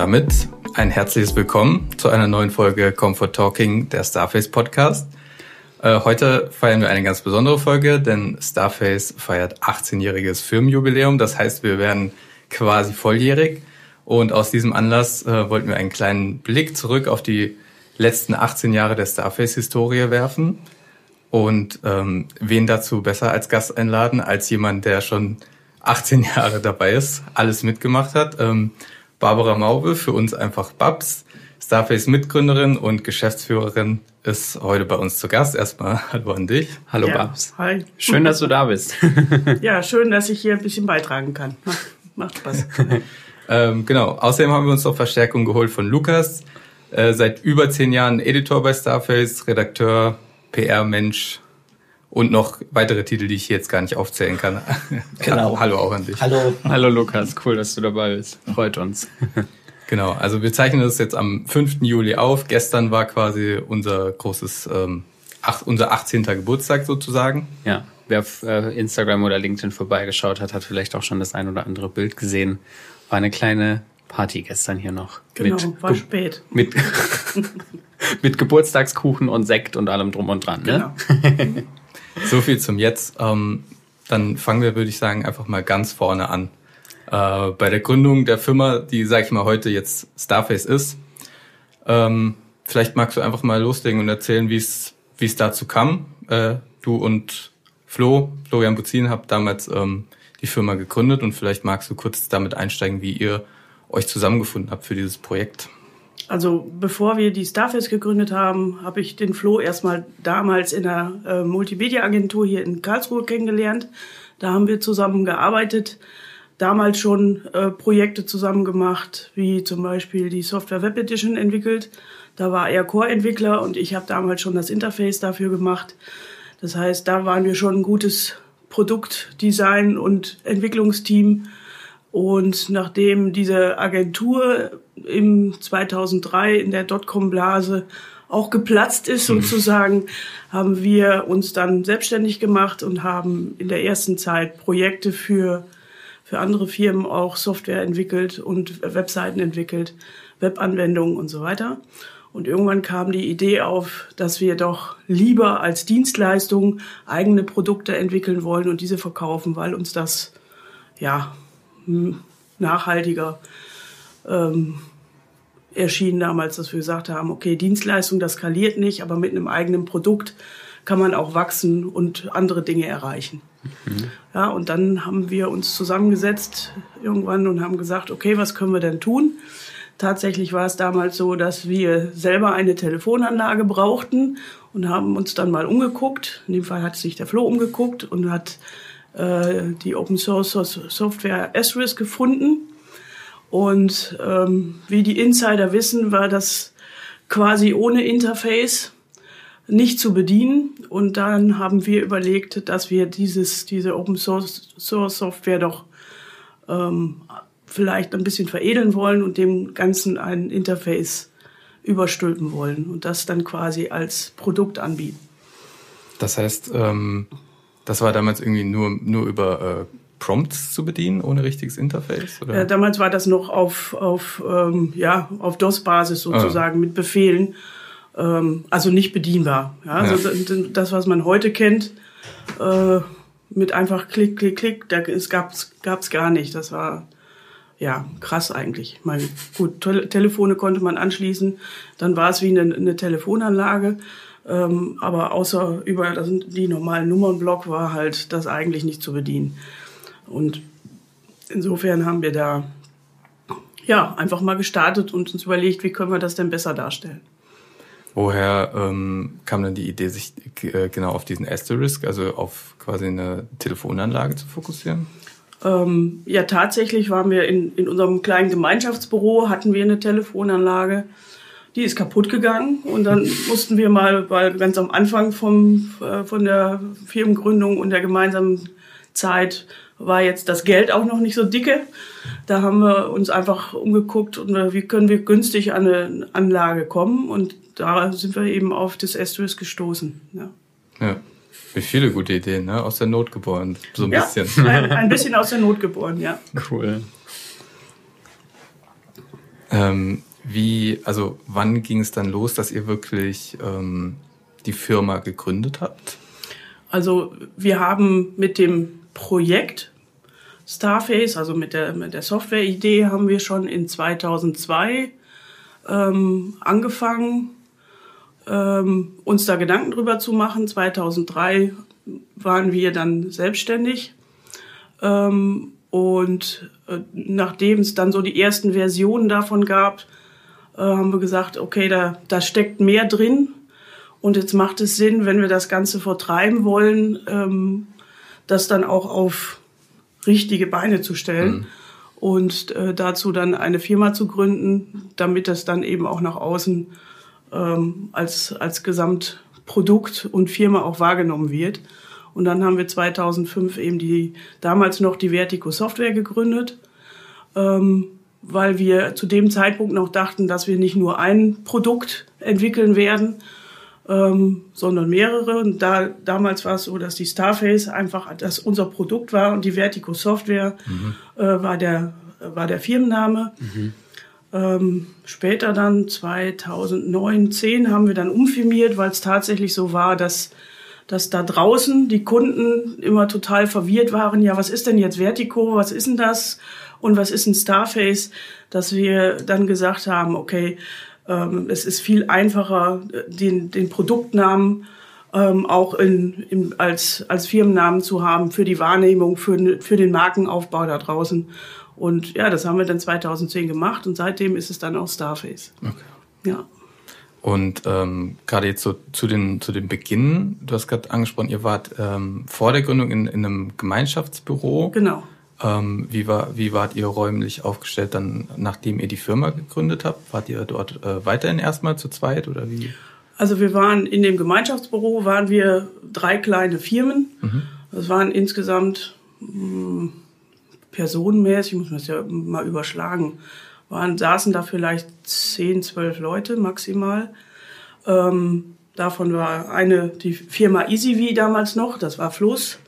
damit ein herzliches Willkommen zu einer neuen Folge Comfort Talking, der Starface Podcast. Äh, heute feiern wir eine ganz besondere Folge, denn Starface feiert 18-jähriges Firmenjubiläum. Das heißt, wir werden quasi volljährig. Und aus diesem Anlass äh, wollten wir einen kleinen Blick zurück auf die letzten 18 Jahre der Starface-Historie werfen. Und ähm, wen dazu besser als Gast einladen, als jemand, der schon 18 Jahre dabei ist, alles mitgemacht hat. Ähm, Barbara Maube, für uns einfach Babs, Starface-Mitgründerin und Geschäftsführerin, ist heute bei uns zu Gast. Erstmal hallo an dich. Hallo ja, Babs. Hi. Schön, dass du da bist. ja, schön, dass ich hier ein bisschen beitragen kann. Macht Spaß. ähm, genau. Außerdem haben wir uns noch Verstärkung geholt von Lukas. Äh, seit über zehn Jahren Editor bei Starface, Redakteur, PR-Mensch, und noch weitere Titel, die ich hier jetzt gar nicht aufzählen kann. Genau. Hallo auch an dich. Hallo. Hallo Lukas, cool, dass du dabei bist. Freut uns. Genau, also wir zeichnen das jetzt am 5. Juli auf. Gestern war quasi unser großes, ähm, ach, unser 18. Geburtstag sozusagen. Ja, wer auf äh, Instagram oder LinkedIn vorbeigeschaut hat, hat vielleicht auch schon das ein oder andere Bild gesehen. War eine kleine Party gestern hier noch. Genau, mit, war spät. Mit, mit Geburtstagskuchen und Sekt und allem drum und dran, ne? Genau. So viel zum Jetzt. Ähm, dann fangen wir, würde ich sagen, einfach mal ganz vorne an. Äh, bei der Gründung der Firma, die, sag ich mal, heute jetzt Starface ist. Ähm, vielleicht magst du einfach mal loslegen und erzählen, wie es wie es dazu kam. Äh, du und Flo, Florian Buzin, habt damals ähm, die Firma gegründet und vielleicht magst du kurz damit einsteigen, wie ihr euch zusammengefunden habt für dieses Projekt. Also bevor wir die Starface gegründet haben, habe ich den Flo erstmal damals in der äh, Multimedia-Agentur hier in Karlsruhe kennengelernt. Da haben wir zusammen gearbeitet, damals schon äh, Projekte zusammen gemacht, wie zum Beispiel die Software Web Edition entwickelt. Da war er Core-Entwickler und ich habe damals schon das Interface dafür gemacht. Das heißt, da waren wir schon ein gutes Produktdesign und Entwicklungsteam und nachdem diese Agentur im 2003 in der Dotcom-Blase auch geplatzt ist mhm. sozusagen, haben wir uns dann selbstständig gemacht und haben in der ersten Zeit Projekte für, für andere Firmen auch Software entwickelt und Webseiten entwickelt, Webanwendungen und so weiter. Und irgendwann kam die Idee auf, dass wir doch lieber als Dienstleistung eigene Produkte entwickeln wollen und diese verkaufen, weil uns das ja nachhaltiger ähm, erschien damals, dass wir gesagt haben, okay, Dienstleistung, das skaliert nicht, aber mit einem eigenen Produkt kann man auch wachsen und andere Dinge erreichen. Mhm. Ja, und dann haben wir uns zusammengesetzt irgendwann und haben gesagt, okay, was können wir denn tun? Tatsächlich war es damals so, dass wir selber eine Telefonanlage brauchten und haben uns dann mal umgeguckt. In dem Fall hat sich der Flo umgeguckt und hat äh, die Open Source Software Esris gefunden. Und ähm, wie die Insider wissen, war das quasi ohne Interface nicht zu bedienen. Und dann haben wir überlegt, dass wir dieses, diese Open Source, Source Software doch ähm, vielleicht ein bisschen veredeln wollen und dem Ganzen ein Interface überstülpen wollen und das dann quasi als Produkt anbieten. Das heißt, ähm, das war damals irgendwie nur, nur über äh, Prompts zu bedienen, ohne richtiges Interface? Oder? Ja, damals war das noch auf, auf, ähm, ja, auf DOS-Basis sozusagen ah. mit Befehlen. Ähm, also nicht bedienbar. Ja? Also ja. das, was man heute kennt, äh, mit einfach Klick, Klick, Klick, da, es gab's, gab's gar nicht. Das war ja krass eigentlich. Ich meine, gut, Te Telefone konnte man anschließen, dann war es wie eine, eine Telefonanlage. Ähm, aber außer über das, die normalen Nummernblock war halt das eigentlich nicht zu bedienen. Und insofern haben wir da ja einfach mal gestartet und uns überlegt, wie können wir das denn besser darstellen. Woher ähm, kam dann die Idee, sich äh, genau auf diesen Asterisk, also auf quasi eine Telefonanlage zu fokussieren? Ähm, ja, tatsächlich waren wir in, in unserem kleinen Gemeinschaftsbüro, hatten wir eine Telefonanlage die ist kaputt gegangen und dann mussten wir mal, weil ganz am Anfang vom, äh, von der Firmengründung und der gemeinsamen Zeit war jetzt das Geld auch noch nicht so dicke. Da haben wir uns einfach umgeguckt und äh, wie können wir günstig an eine Anlage kommen und da sind wir eben auf das Asterisk gestoßen. Ja. ja. Wie viele gute Ideen, ne? Aus der Not geboren, so ein ja, bisschen. Ein, ein bisschen aus der Not geboren, ja. Cool. Ähm, wie, also wann ging es dann los, dass ihr wirklich ähm, die Firma gegründet habt? Also wir haben mit dem Projekt Starface, also mit der, mit der Software-Idee, haben wir schon in 2002 ähm, angefangen, ähm, uns da Gedanken drüber zu machen. 2003 waren wir dann selbstständig. Ähm, und äh, nachdem es dann so die ersten Versionen davon gab, äh, haben wir gesagt, okay, da, da steckt mehr drin. Und jetzt macht es Sinn, wenn wir das Ganze vertreiben wollen, ähm, das dann auch auf richtige Beine zu stellen. Mhm. Und äh, dazu dann eine Firma zu gründen, damit das dann eben auch nach außen ähm, als, als Gesamtprodukt und Firma auch wahrgenommen wird. Und dann haben wir 2005 eben die damals noch die Vertigo Software gegründet, ähm, weil wir zu dem Zeitpunkt noch dachten, dass wir nicht nur ein Produkt entwickeln werden, ähm, sondern mehrere. Und da, damals war es so, dass die Starface einfach das unser Produkt war und die Vertigo Software mhm. äh, war, der, war der Firmenname. Mhm. Ähm, später dann 2009, 10 haben wir dann umfirmiert, weil es tatsächlich so war, dass dass da draußen die Kunden immer total verwirrt waren. Ja, was ist denn jetzt Vertigo? Was ist denn das? Und was ist ein Starface? Dass wir dann gesagt haben, okay, ähm, es ist viel einfacher, den, den Produktnamen ähm, auch in, in, als, als Firmennamen zu haben für die Wahrnehmung, für, für den Markenaufbau da draußen. Und ja, das haben wir dann 2010 gemacht und seitdem ist es dann auch Starface. Okay. Ja. Und ähm, gerade jetzt so zu den zu dem Beginn, du hast gerade angesprochen, ihr wart ähm, vor der Gründung in, in einem Gemeinschaftsbüro. Genau. Ähm, wie, war, wie wart ihr räumlich aufgestellt dann, nachdem ihr die Firma gegründet habt? Wart ihr dort äh, weiterhin erstmal zu zweit oder wie? Also wir waren in dem Gemeinschaftsbüro, waren wir drei kleine Firmen. Mhm. Das waren insgesamt mh, hm, personenmäßig, muss man das ja mal überschlagen, waren, saßen da vielleicht zehn, zwölf Leute maximal. Ähm, davon war eine, die Firma EasyV damals noch, das war Floß,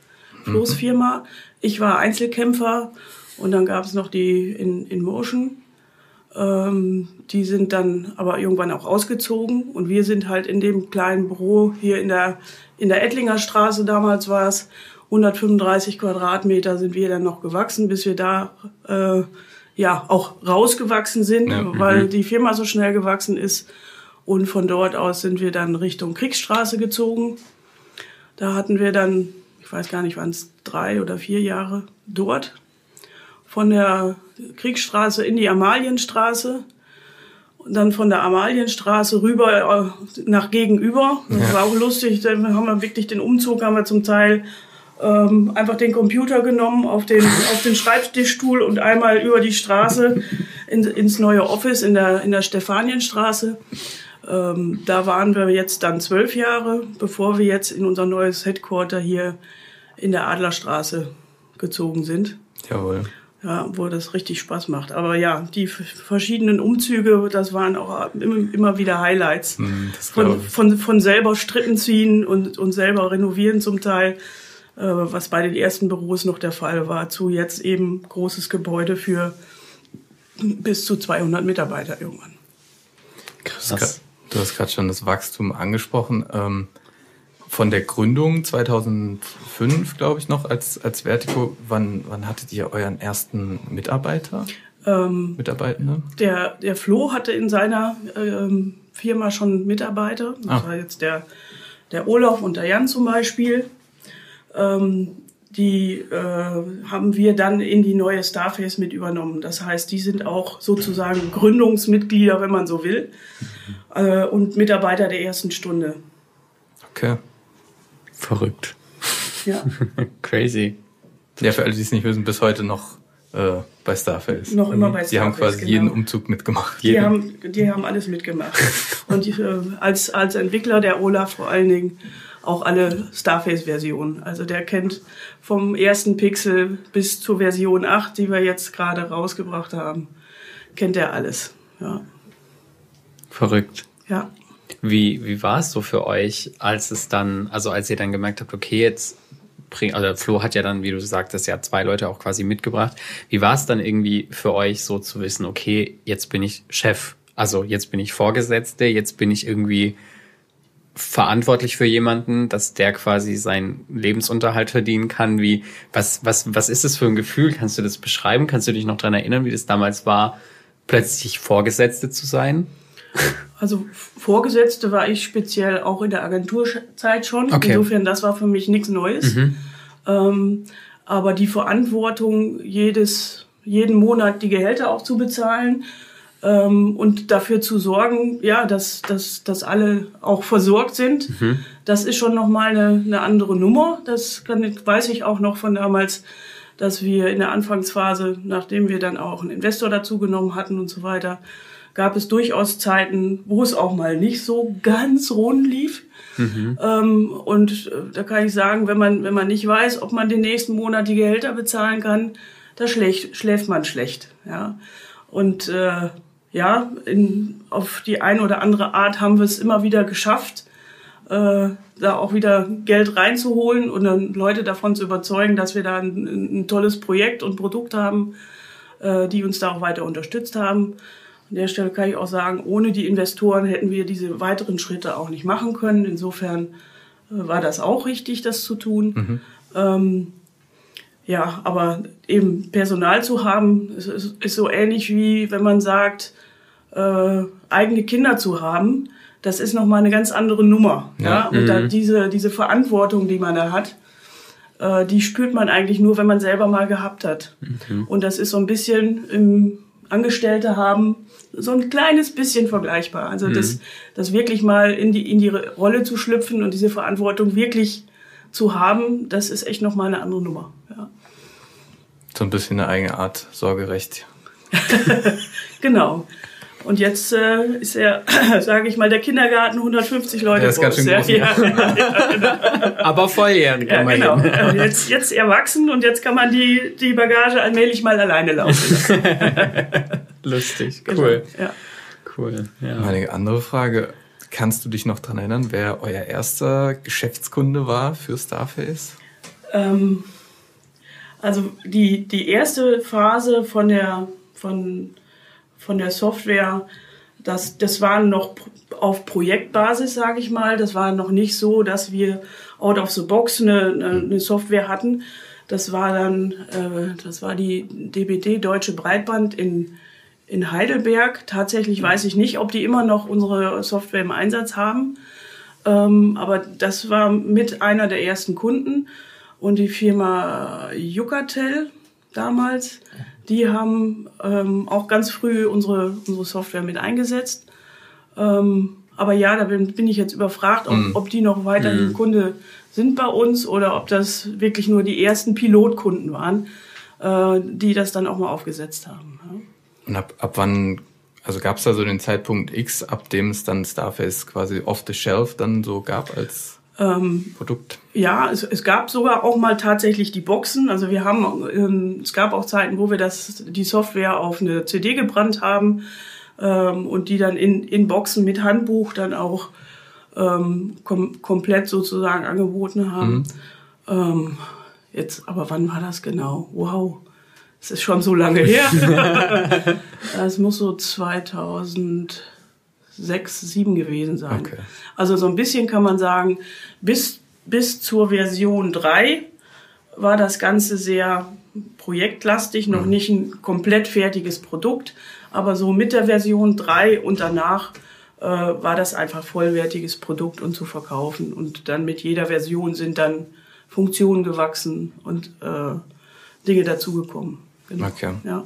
Floß Firma. Mhm. Ich war Einzelkämpfer und dann gab es noch die in, in Motion. Ähm, die sind dann aber irgendwann auch ausgezogen und wir sind halt in dem kleinen Büro hier in der, in der Ettlinger Straße damals war es, 135 Quadratmeter sind wir dann noch gewachsen, bis wir da äh, ja auch rausgewachsen sind, ja, weil mhm. die Firma so schnell gewachsen ist. Und von dort aus sind wir dann Richtung Kriegsstraße gezogen. Da hatten wir dann, ich weiß gar nicht, waren es drei oder vier Jahre dort. Von der Kriegsstraße in die Amalienstraße. Und dann von der Amalienstraße rüber äh, nach gegenüber. Das ja. war auch lustig. Dann haben wir wirklich den Umzug, haben wir zum Teil ähm, einfach den Computer genommen, auf den, auf den Schreibtischstuhl und einmal über die Straße in, ins neue Office in der, in der Stefanienstraße. Ähm, da waren wir jetzt dann zwölf Jahre, bevor wir jetzt in unser neues Headquarter hier in der Adlerstraße gezogen sind. Jawohl. Ja, wo das richtig Spaß macht. Aber ja, die verschiedenen Umzüge, das waren auch immer wieder Highlights. Mm, von, von, von selber Stritten ziehen und, und selber renovieren zum Teil. Äh, was bei den ersten Büros noch der Fall war, zu jetzt eben großes Gebäude für bis zu 200 Mitarbeiter irgendwann. Krass. Du hast gerade schon das Wachstum angesprochen. Ähm, von der Gründung 2005, glaube ich, noch als, als Vertigo, wann, wann hattet ihr euren ersten Mitarbeiter? Ähm, Mitarbeitende? Der, der Flo hatte in seiner ähm, Firma schon Mitarbeiter. Das ah. war jetzt der, der Olaf und der Jan zum Beispiel. Ähm, die äh, haben wir dann in die neue Starface mit übernommen. Das heißt, die sind auch sozusagen Gründungsmitglieder, wenn man so will, äh, und Mitarbeiter der ersten Stunde. Okay. Verrückt. Ja. Crazy. Ja, für alle, die es nicht wissen, bis heute noch äh, bei Starface. Noch immer bei Starface. Die haben quasi genau. jeden Umzug mitgemacht. Die haben, die haben alles mitgemacht. und die, äh, als, als Entwickler, der Olaf vor allen Dingen, auch alle Starface-Versionen. Also der kennt vom ersten Pixel bis zur Version 8, die wir jetzt gerade rausgebracht haben, kennt er alles. Ja. Verrückt. Ja. Wie, wie war es so für euch, als es dann, also als ihr dann gemerkt habt, okay, jetzt bringen, also Flo hat ja dann, wie du sagtest, ja zwei Leute auch quasi mitgebracht. Wie war es dann irgendwie für euch so zu wissen, okay, jetzt bin ich Chef, also jetzt bin ich Vorgesetzte, jetzt bin ich irgendwie verantwortlich für jemanden, dass der quasi seinen Lebensunterhalt verdienen kann? Wie, was, was, was ist das für ein Gefühl? Kannst du das beschreiben? Kannst du dich noch dran erinnern, wie das damals war, plötzlich Vorgesetzte zu sein? Also Vorgesetzte war ich speziell auch in der Agenturzeit schon. Okay. Insofern, das war für mich nichts Neues. Mhm. Ähm, aber die Verantwortung, jedes, jeden Monat die Gehälter auch zu bezahlen ähm, und dafür zu sorgen, ja, dass, dass, dass alle auch versorgt sind, mhm. das ist schon nochmal eine, eine andere Nummer. Das kann, weiß ich auch noch von damals, dass wir in der Anfangsphase, nachdem wir dann auch einen Investor dazu genommen hatten und so weiter, gab es durchaus Zeiten, wo es auch mal nicht so ganz rund lief. Mhm. Ähm, und äh, da kann ich sagen, wenn man, wenn man nicht weiß, ob man den nächsten Monat die Gehälter bezahlen kann, da schläft, schläft man schlecht. Ja. Und äh, ja, in, auf die eine oder andere Art haben wir es immer wieder geschafft, äh, da auch wieder Geld reinzuholen und dann Leute davon zu überzeugen, dass wir da ein, ein tolles Projekt und Produkt haben, äh, die uns da auch weiter unterstützt haben. An der Stelle kann ich auch sagen, ohne die Investoren hätten wir diese weiteren Schritte auch nicht machen können. Insofern äh, war das auch richtig, das zu tun. Mhm. Ähm, ja, aber eben Personal zu haben, ist, ist, so ähnlich wie wenn man sagt, äh, eigene Kinder zu haben. Das ist nochmal eine ganz andere Nummer. Ja. ja? Und mhm. da diese, diese Verantwortung, die man da hat, äh, die spürt man eigentlich nur, wenn man selber mal gehabt hat. Mhm. Und das ist so ein bisschen im Angestellte haben, so ein kleines bisschen vergleichbar. Also mhm. das, das wirklich mal in die, in die Rolle zu schlüpfen und diese Verantwortung wirklich zu haben, das ist echt nochmal eine andere Nummer. Ja. So ein bisschen eine eigene Art Sorgerecht. genau. Und jetzt äh, ist er, sage ich mal, der Kindergarten 150 Leute der ist groß. Ganz schön groß. Ja, ja, ja, genau. Aber volljährig. Ja, genau. Jetzt, jetzt erwachsen und jetzt kann man die, die Bagage allmählich mal alleine laufen lassen. Lustig, cool. Genau. Ja. Cool. Ja. Meine andere Frage. Kannst du dich noch dran erinnern, wer euer erster Geschäftskunde war für Starface? Ähm, also die, die erste Phase von der, von von der Software, das, das war noch auf Projektbasis, sage ich mal. Das war noch nicht so, dass wir out of the box eine, eine Software hatten. Das war dann, äh, das war die DBD Deutsche Breitband in, in Heidelberg. Tatsächlich weiß ich nicht, ob die immer noch unsere Software im Einsatz haben. Ähm, aber das war mit einer der ersten Kunden. Und die Firma Yucatel damals, die haben ähm, auch ganz früh unsere, unsere Software mit eingesetzt. Ähm, aber ja, da bin, bin ich jetzt überfragt, ob, mm. ob die noch weiterhin mm. Kunde sind bei uns oder ob das wirklich nur die ersten Pilotkunden waren, äh, die das dann auch mal aufgesetzt haben. Ja. Und ab, ab wann, also gab es da so den Zeitpunkt X, ab dem es dann Starface quasi off the shelf dann so gab als ähm, Produkt? Ja, es, es gab sogar auch mal tatsächlich die Boxen. Also wir haben, ähm, es gab auch Zeiten, wo wir das, die Software auf eine CD gebrannt haben ähm, und die dann in, in Boxen mit Handbuch dann auch ähm, kom komplett sozusagen angeboten haben. Mhm. Ähm, jetzt, aber wann war das genau? Wow. Es ist schon so lange her. Es muss so 2000 sechs, sieben gewesen sein. Okay. Also so ein bisschen kann man sagen, bis, bis zur Version drei war das Ganze sehr projektlastig, noch mhm. nicht ein komplett fertiges Produkt, aber so mit der Version drei und danach äh, war das einfach vollwertiges Produkt und zu verkaufen. Und dann mit jeder Version sind dann Funktionen gewachsen und äh, Dinge dazugekommen. Genau. Okay. Ja.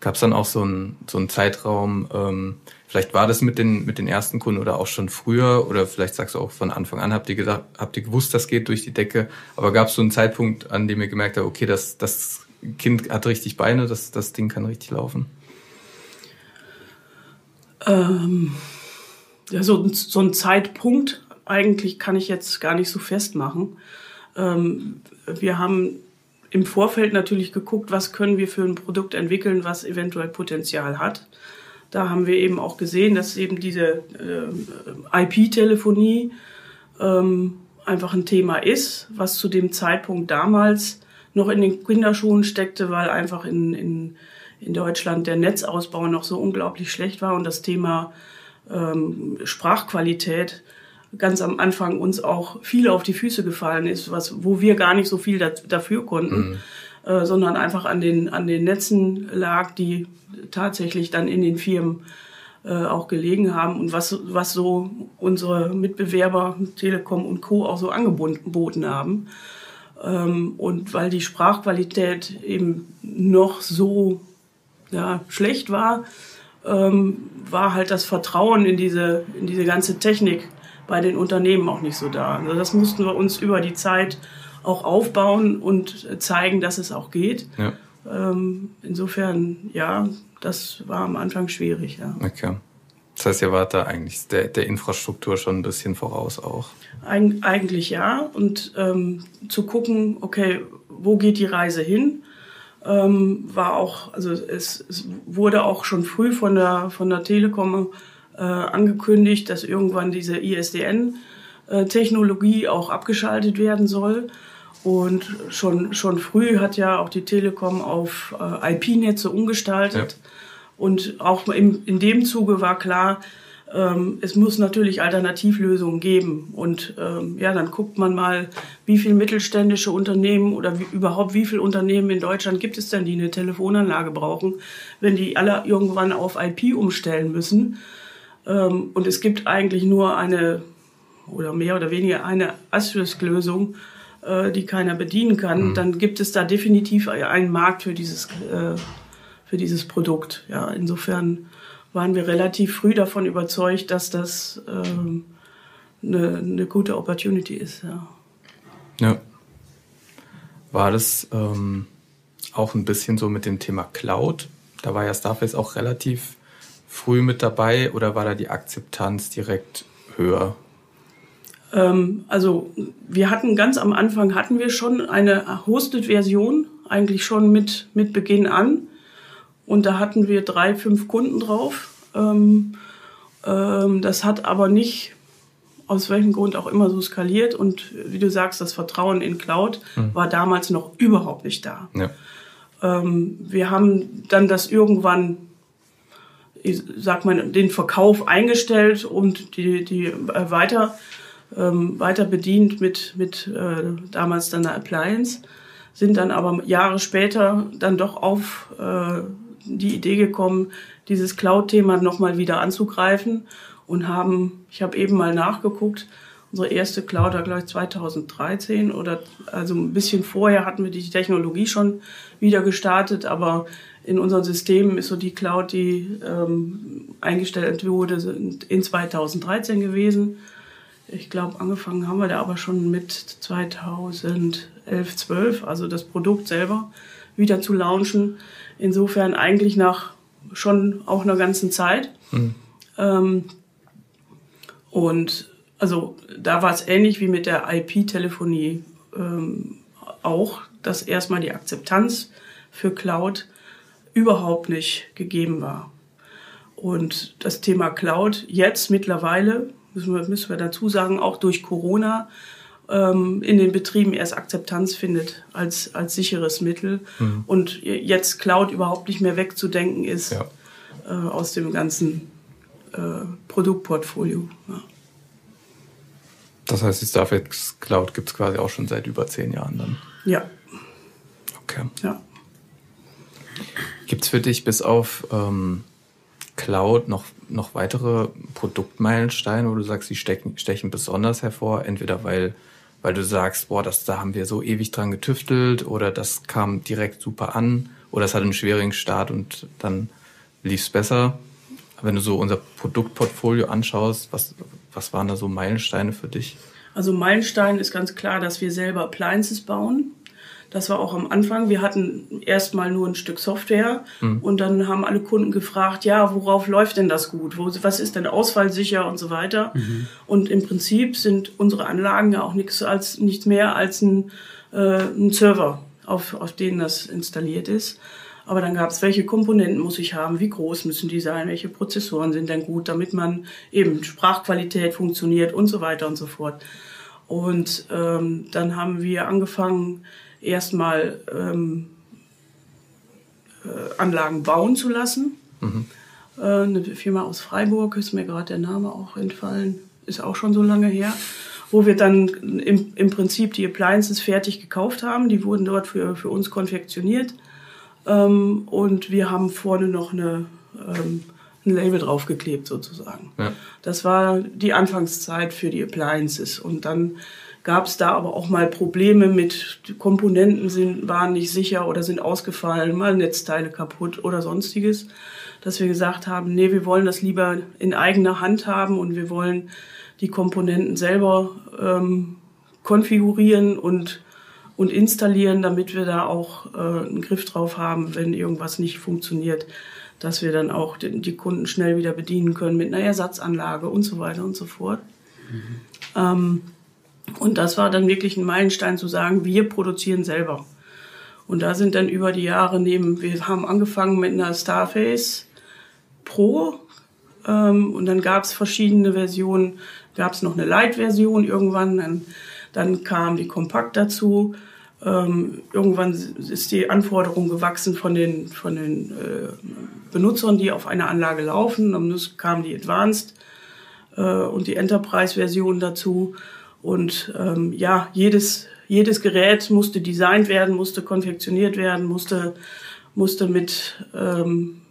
Gab es dann auch so einen so einen Zeitraum, ähm, vielleicht war das mit den, mit den ersten Kunden oder auch schon früher oder vielleicht sagst du auch von Anfang an, habt ihr, gedacht, habt ihr gewusst, das geht durch die Decke, aber gab es so einen Zeitpunkt, an dem ihr gemerkt habt, okay, das, das Kind hat richtig Beine, das, das Ding kann richtig laufen? Ähm, ja, so, so ein Zeitpunkt eigentlich kann ich jetzt gar nicht so festmachen. Ähm, wir haben im Vorfeld natürlich geguckt, was können wir für ein Produkt entwickeln, was eventuell Potenzial hat. Da haben wir eben auch gesehen, dass eben diese äh, IP-Telefonie ähm, einfach ein Thema ist, was zu dem Zeitpunkt damals noch in den Kinderschuhen steckte, weil einfach in, in, in Deutschland der Netzausbau noch so unglaublich schlecht war und das Thema ähm, Sprachqualität ganz am Anfang uns auch viel auf die Füße gefallen ist, was, wo wir gar nicht so viel da, dafür konnten, mhm. Äh, sondern einfach an den, an den Netzen lag, die tatsächlich dann in den Firmen äh, auch gelegen haben und was, was so unsere Mitbewerber Telekom und Co. auch so angeboten haben. Ähm, und weil die Sprachqualität eben noch so ja, schlecht war, ähm, war halt das Vertrauen in diese, in diese ganze Technik bei den Unternehmen auch nicht so da. Also das mussten wir uns über die Zeit auch aufbauen und zeigen, dass es auch geht. Ja. Ähm, insofern, ja, das war am Anfang schwierig. Ja. Okay. Das heißt, ihr wart da eigentlich der, der Infrastruktur schon ein bisschen voraus auch. Eig eigentlich ja. Und ähm, zu gucken, okay, wo geht die Reise hin? Ähm, war auch, also es, es, wurde auch schon früh von der, von der Telekom äh, angekündigt, dass irgendwann diese ISDN-Technologie äh, auch abgeschaltet werden soll. Und schon, schon früh hat ja auch die Telekom auf äh, IP-Netze umgestaltet. Ja. Und auch in, in dem Zuge war klar, ähm, es muss natürlich Alternativlösungen geben. Und ähm, ja, dann guckt man mal, wie viele mittelständische Unternehmen oder wie, überhaupt wie viele Unternehmen in Deutschland gibt es denn, die eine Telefonanlage brauchen, wenn die alle irgendwann auf IP umstellen müssen. Ähm, und es gibt eigentlich nur eine oder mehr oder weniger eine Asterisk-Lösung, die keiner bedienen kann. Mhm. Dann gibt es da definitiv einen Markt für dieses, äh, für dieses Produkt. Ja, insofern waren wir relativ früh davon überzeugt, dass das ähm, eine, eine gute Opportunity ist. Ja. ja. War das ähm, auch ein bisschen so mit dem Thema Cloud? Da war ja Starface auch relativ früh mit dabei oder war da die Akzeptanz direkt höher? Ähm, also wir hatten ganz am Anfang hatten wir schon eine Hosted-Version, eigentlich schon mit, mit Beginn an. Und da hatten wir drei, fünf Kunden drauf. Ähm, ähm, das hat aber nicht aus welchem Grund auch immer so skaliert. Und wie du sagst, das Vertrauen in Cloud mhm. war damals noch überhaupt nicht da. Ja. Ähm, wir haben dann das irgendwann, ich sag mal, den Verkauf eingestellt und die, die äh, weiter, ähm, weiter bedient mit, mit äh, damals dann der Appliance, sind dann aber Jahre später dann doch auf äh, die Idee gekommen, dieses Cloud-Thema nochmal wieder anzugreifen und haben, ich habe eben mal nachgeguckt, unsere erste Cloud war, glaube ich, 2013 oder also ein bisschen vorher hatten wir die Technologie schon wieder gestartet, aber in unseren Systemen ist so die Cloud, die ähm, eingestellt wurde, in 2013 gewesen. Ich glaube, angefangen haben wir da aber schon mit 2011, 12, also das Produkt selber wieder zu launchen. Insofern eigentlich nach schon auch einer ganzen Zeit. Mhm. Ähm, und also da war es ähnlich wie mit der IP-Telefonie ähm, auch, dass erstmal die Akzeptanz für Cloud überhaupt nicht gegeben war. Und das Thema Cloud jetzt mittlerweile, müssen wir, müssen wir dazu sagen, auch durch Corona ähm, in den Betrieben erst Akzeptanz findet als, als sicheres Mittel mhm. und jetzt Cloud überhaupt nicht mehr wegzudenken ist ja. äh, aus dem ganzen äh, Produktportfolio. Ja. Das heißt, die Starface Cloud gibt es quasi auch schon seit über zehn Jahren dann? Ja. Okay. Ja. Gibt es für dich bis auf ähm, Cloud noch, noch weitere Produktmeilensteine, wo du sagst, die stechen, stechen besonders hervor, entweder weil weil du sagst, boah, das, da haben wir so ewig dran getüftelt oder das kam direkt super an oder es hat einen schwierigen Start und dann lief es besser. Wenn du so unser Produktportfolio anschaust, was, was waren da so Meilensteine für dich? Also Meilenstein ist ganz klar, dass wir selber Appliances bauen. Das war auch am Anfang. Wir hatten erstmal nur ein Stück Software mhm. und dann haben alle Kunden gefragt, ja, worauf läuft denn das gut? Wo, was ist denn ausfallsicher und so weiter? Mhm. Und im Prinzip sind unsere Anlagen ja auch nichts als nichts mehr als ein, äh, ein Server, auf, auf denen das installiert ist. Aber dann gab es, welche Komponenten muss ich haben, wie groß müssen die sein, welche Prozessoren sind denn gut, damit man eben Sprachqualität funktioniert und so weiter und so fort. Und ähm, dann haben wir angefangen, erstmal ähm, äh, Anlagen bauen zu lassen. Mhm. Äh, eine Firma aus Freiburg, ist mir gerade der Name auch entfallen, ist auch schon so lange her, wo wir dann im, im Prinzip die Appliances fertig gekauft haben. Die wurden dort für, für uns konfektioniert. Ähm, und wir haben vorne noch eine, ähm, ein Label draufgeklebt sozusagen. Ja. Das war die Anfangszeit für die Appliances. Und dann gab es da aber auch mal Probleme mit Komponenten sind, waren nicht sicher oder sind ausgefallen, mal Netzteile kaputt oder sonstiges, dass wir gesagt haben, nee, wir wollen das lieber in eigener Hand haben und wir wollen die Komponenten selber ähm, konfigurieren und, und installieren, damit wir da auch äh, einen Griff drauf haben, wenn irgendwas nicht funktioniert, dass wir dann auch den, die Kunden schnell wieder bedienen können mit einer Ersatzanlage und so weiter und so fort. Mhm. Ähm, und das war dann wirklich ein Meilenstein zu sagen, wir produzieren selber. Und da sind dann über die Jahre neben, wir haben angefangen mit einer Starface Pro ähm, und dann gab es verschiedene Versionen, gab es noch eine Light-Version irgendwann, dann, dann kam die Kompakt dazu. Ähm, irgendwann ist die Anforderung gewachsen von den, von den äh, Benutzern, die auf einer Anlage laufen. Dann kam die Advanced äh, und die Enterprise-Version dazu. Und ähm, ja, jedes, jedes Gerät musste designt werden, musste konfektioniert werden, musste, musste mit ähm,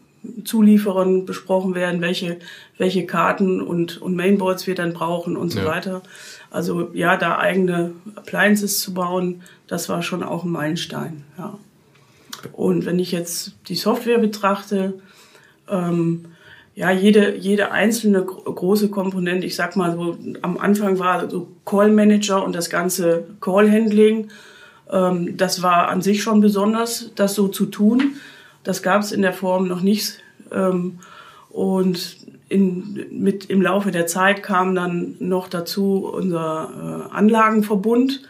Zulieferern besprochen werden, welche, welche Karten und, und Mainboards wir dann brauchen und so ja. weiter. Also ja, da eigene Appliances zu bauen, das war schon auch ein Meilenstein. Ja. Und wenn ich jetzt die Software betrachte, ähm, ja, jede, jede einzelne große Komponente, ich sag mal so, am Anfang war so Call Manager und das ganze Call Handling, ähm, das war an sich schon besonders, das so zu tun. Das gab es in der Form noch nicht. Ähm, und in, mit, im Laufe der Zeit kam dann noch dazu unser äh, Anlagenverbund,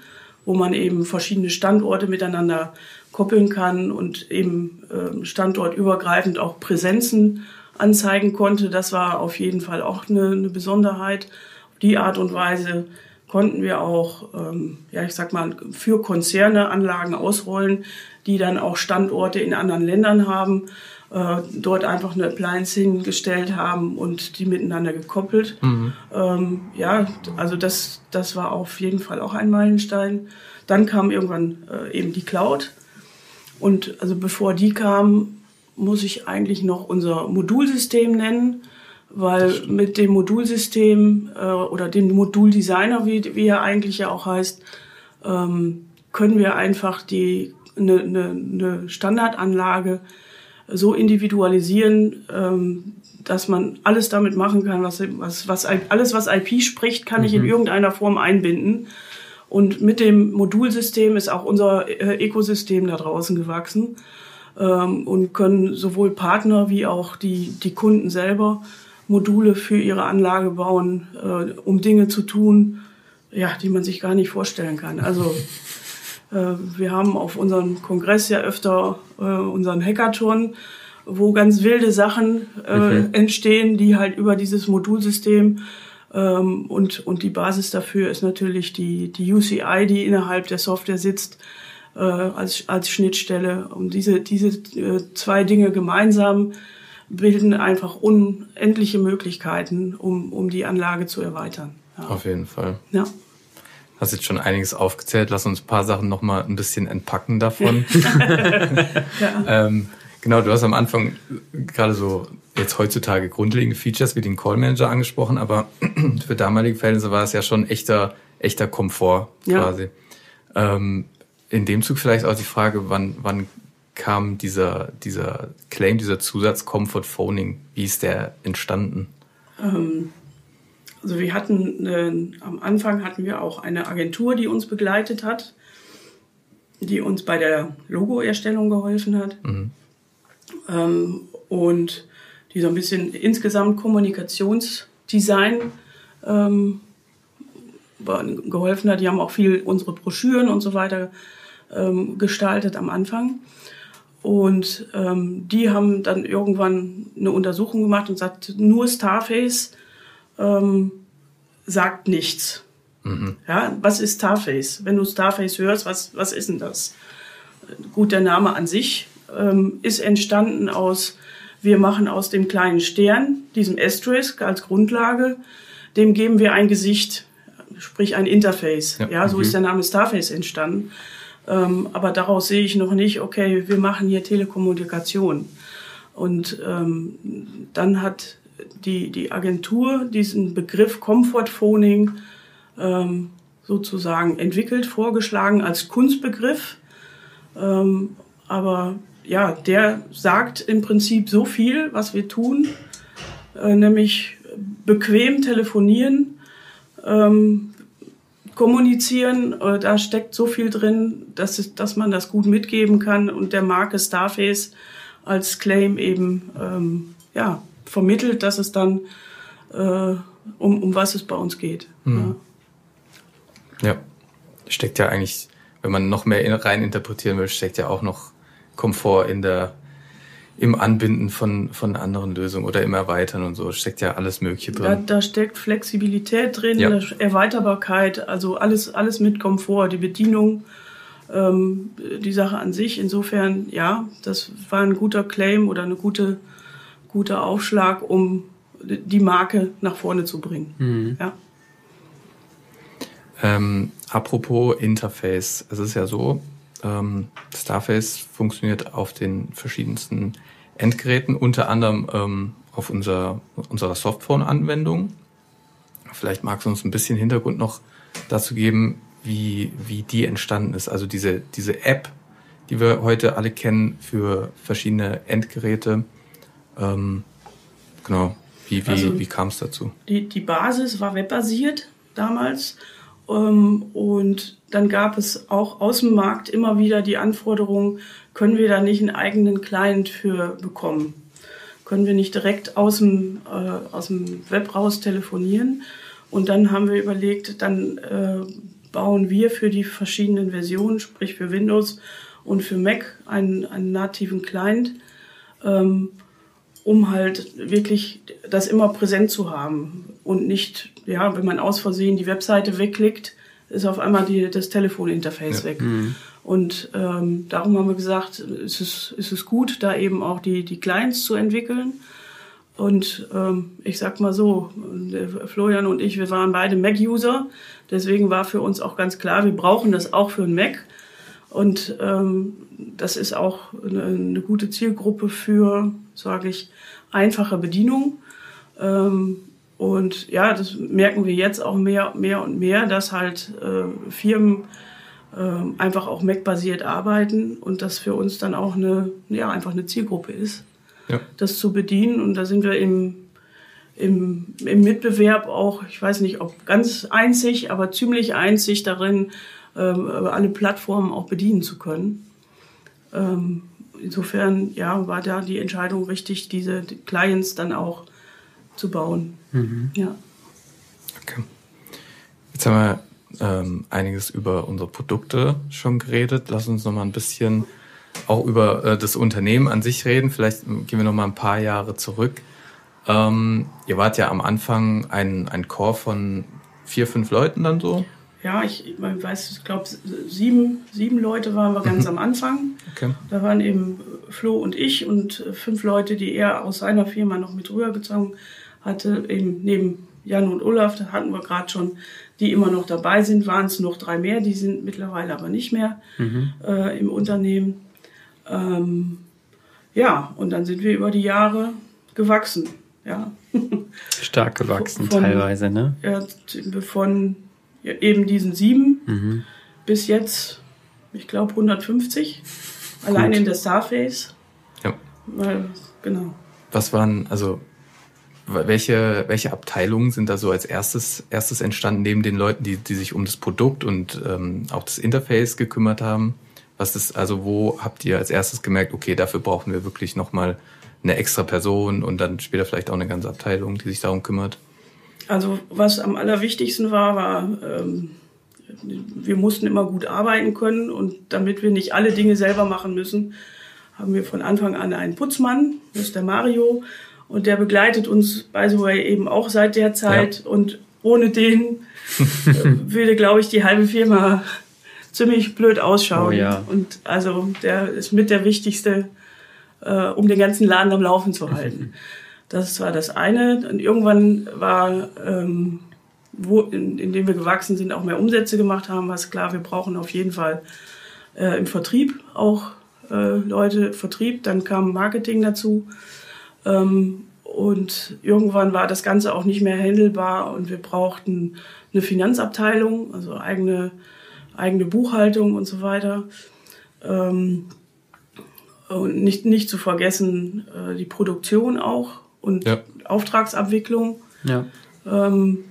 wo man eben verschiedene Standorte miteinander koppeln kann und eben äh, standortübergreifend auch Präsenzen anzeigen konnte. Das war auf jeden Fall auch eine, eine Besonderheit. Auf die Art und Weise konnten wir auch, ähm, ja, ich sag mal, für Konzerne Anlagen ausrollen, die dann auch Standorte in anderen Ländern haben, äh, dort einfach eine Appliance hingestellt haben und die miteinander gekoppelt. Mhm. Ähm, ja, also das, das war auf jeden Fall auch ein Meilenstein. Dann kam irgendwann äh, eben die Cloud. Und also bevor die kam, muss ich eigentlich noch unser Modulsystem nennen, weil mit dem Modulsystem äh, oder dem Moduldesigner, wie, wie er eigentlich ja auch heißt, ähm, können wir einfach die eine, eine, eine Standardanlage so individualisieren, ähm, dass man alles damit machen kann, was, was, was alles, was IP spricht, kann mhm. ich in mhm. irgendeiner Form einbinden. Und mit dem Modulsystem ist auch unser äh, Ökosystem da draußen gewachsen ähm, und können sowohl Partner wie auch die, die Kunden selber Module für ihre Anlage bauen, äh, um Dinge zu tun, ja, die man sich gar nicht vorstellen kann. Also äh, wir haben auf unserem Kongress ja öfter äh, unseren Hackathon, wo ganz wilde Sachen äh, okay. entstehen, die halt über dieses Modulsystem ähm, und, und die Basis dafür ist natürlich die, die UCI, die innerhalb der Software sitzt, äh, als, als Schnittstelle. Und diese, diese äh, zwei Dinge gemeinsam bilden einfach unendliche Möglichkeiten, um, um die Anlage zu erweitern. Ja. Auf jeden Fall. Ja. Hast jetzt schon einiges aufgezählt. Lass uns ein paar Sachen noch mal ein bisschen entpacken davon. ja. ähm, genau, du hast am Anfang gerade so jetzt heutzutage grundlegende Features wie den Call Manager angesprochen, aber für damalige Verhältnisse war es ja schon echter, echter Komfort quasi. Ja. Ähm, in dem Zug vielleicht auch die Frage, wann, wann kam dieser, dieser Claim, dieser Zusatz Comfort Phoning? Wie ist der entstanden? Ähm, also wir hatten, äh, am Anfang hatten wir auch eine Agentur, die uns begleitet hat, die uns bei der Logoerstellung geholfen hat. Mhm. Ähm, und die so ein bisschen insgesamt Kommunikationsdesign ähm, geholfen hat. Die haben auch viel unsere Broschüren und so weiter ähm, gestaltet am Anfang. Und ähm, die haben dann irgendwann eine Untersuchung gemacht und sagt, nur Starface ähm, sagt nichts. Mhm. Ja, was ist Starface? Wenn du Starface hörst, was, was ist denn das? Gut, der Name an sich ähm, ist entstanden aus, wir machen aus dem kleinen Stern, diesem Asterisk als Grundlage, dem geben wir ein Gesicht, sprich ein Interface. Ja, ja so mhm. ist der Name Starface entstanden. Ähm, aber daraus sehe ich noch nicht, okay, wir machen hier Telekommunikation. Und ähm, dann hat die, die Agentur diesen Begriff Comfort Phoning ähm, sozusagen entwickelt, vorgeschlagen als Kunstbegriff. Ähm, aber ja, der sagt im Prinzip so viel, was wir tun, äh, nämlich bequem telefonieren, ähm, kommunizieren. Äh, da steckt so viel drin, dass, es, dass man das gut mitgeben kann und der Marke Starface als Claim eben ähm, ja, vermittelt, dass es dann äh, um, um was es bei uns geht. Mhm. Ja. ja, steckt ja eigentlich, wenn man noch mehr rein interpretieren will, steckt ja auch noch Komfort in der im Anbinden von, von anderen Lösungen oder im Erweitern und so steckt ja alles Mögliche drin. Da, da steckt Flexibilität drin, ja. Erweiterbarkeit, also alles, alles mit Komfort, die Bedienung, ähm, die Sache an sich. Insofern, ja, das war ein guter Claim oder eine gute, guter Aufschlag, um die Marke nach vorne zu bringen. Mhm. Ja. Ähm, apropos Interface, es ist ja so, ähm, Starface funktioniert auf den verschiedensten Endgeräten, unter anderem ähm, auf unser, unserer Softphone-Anwendung. Vielleicht magst du uns ein bisschen Hintergrund noch dazu geben, wie, wie die entstanden ist. Also diese, diese App, die wir heute alle kennen für verschiedene Endgeräte. Ähm, genau, wie, wie, also wie kam es dazu? Die, die Basis war webbasiert damals und dann gab es auch aus dem Markt immer wieder die Anforderung, können wir da nicht einen eigenen Client für bekommen? Können wir nicht direkt aus dem, äh, aus dem Web raus telefonieren? Und dann haben wir überlegt, dann äh, bauen wir für die verschiedenen Versionen, sprich für Windows und für Mac, einen, einen nativen Client, ähm, um halt wirklich das immer präsent zu haben und nicht ja, wenn man aus Versehen die Webseite wegklickt, ist auf einmal die, das Telefoninterface ja. weg. Mhm. Und ähm, darum haben wir gesagt, es ist, es ist gut, da eben auch die, die Clients zu entwickeln. Und ähm, ich sag mal so, Florian und ich, wir waren beide Mac-User. Deswegen war für uns auch ganz klar, wir brauchen das auch für einen Mac. Und ähm, das ist auch eine, eine gute Zielgruppe für, sage ich, einfache Bedienung. Ähm, und ja, das merken wir jetzt auch mehr, mehr und mehr, dass halt äh, Firmen äh, einfach auch Mac-basiert arbeiten und das für uns dann auch eine, ja, einfach eine Zielgruppe ist, ja. das zu bedienen. Und da sind wir im, im, im Mitbewerb auch, ich weiß nicht, ob ganz einzig, aber ziemlich einzig darin, äh, alle Plattformen auch bedienen zu können. Ähm, insofern, ja, war da die Entscheidung richtig, diese Clients dann auch zu bauen. Mhm. Ja. Okay. Jetzt haben wir ähm, einiges über unsere Produkte schon geredet. Lass uns noch mal ein bisschen auch über äh, das Unternehmen an sich reden. Vielleicht gehen wir noch mal ein paar Jahre zurück. Ähm, ihr wart ja am Anfang ein, ein Chor von vier, fünf Leuten dann so. Ja, ich, ich weiß, ich glaube, sieben, sieben Leute waren wir ganz mhm. am Anfang. Okay. Da waren eben Flo und ich und fünf Leute, die er aus seiner Firma noch mit rübergezogen hatte, eben neben Jan und Olaf, da hatten wir gerade schon, die immer noch dabei sind, waren es noch drei mehr, die sind mittlerweile aber nicht mehr mhm. äh, im Unternehmen. Ähm, ja, und dann sind wir über die Jahre gewachsen. Ja. Stark gewachsen von, teilweise, ne? Ja, von eben diesen sieben mhm. bis jetzt, ich glaube, 150. Gut. Allein in der Starface. Ja. Weil, genau. Was waren, also welche, welche Abteilungen sind da so als erstes, erstes entstanden, neben den Leuten, die, die sich um das Produkt und ähm, auch das Interface gekümmert haben? Was ist, also wo habt ihr als erstes gemerkt, okay, dafür brauchen wir wirklich nochmal eine extra Person und dann später vielleicht auch eine ganze Abteilung, die sich darum kümmert? Also was am allerwichtigsten war, war, ähm, wir mussten immer gut arbeiten können und damit wir nicht alle Dinge selber machen müssen, haben wir von Anfang an einen Putzmann, das ist der Mario, und der begleitet uns, by the way, eben auch seit der Zeit. Ja. Und ohne den würde, glaube ich, die halbe Firma ziemlich blöd ausschauen. Oh ja. Und also der ist mit der wichtigste, äh, um den ganzen Laden am Laufen zu halten. Das war das eine. Und irgendwann war, ähm, wo, in, in dem wir gewachsen sind, auch mehr Umsätze gemacht haben, war es klar, wir brauchen auf jeden Fall äh, im Vertrieb auch äh, Leute, Vertrieb. Dann kam Marketing dazu. Ähm, und irgendwann war das Ganze auch nicht mehr handelbar und wir brauchten eine Finanzabteilung, also eigene, eigene Buchhaltung und so weiter. Ähm, und nicht, nicht zu vergessen äh, die Produktion auch und Ja. Auftragsabwicklung, Ja. ähm,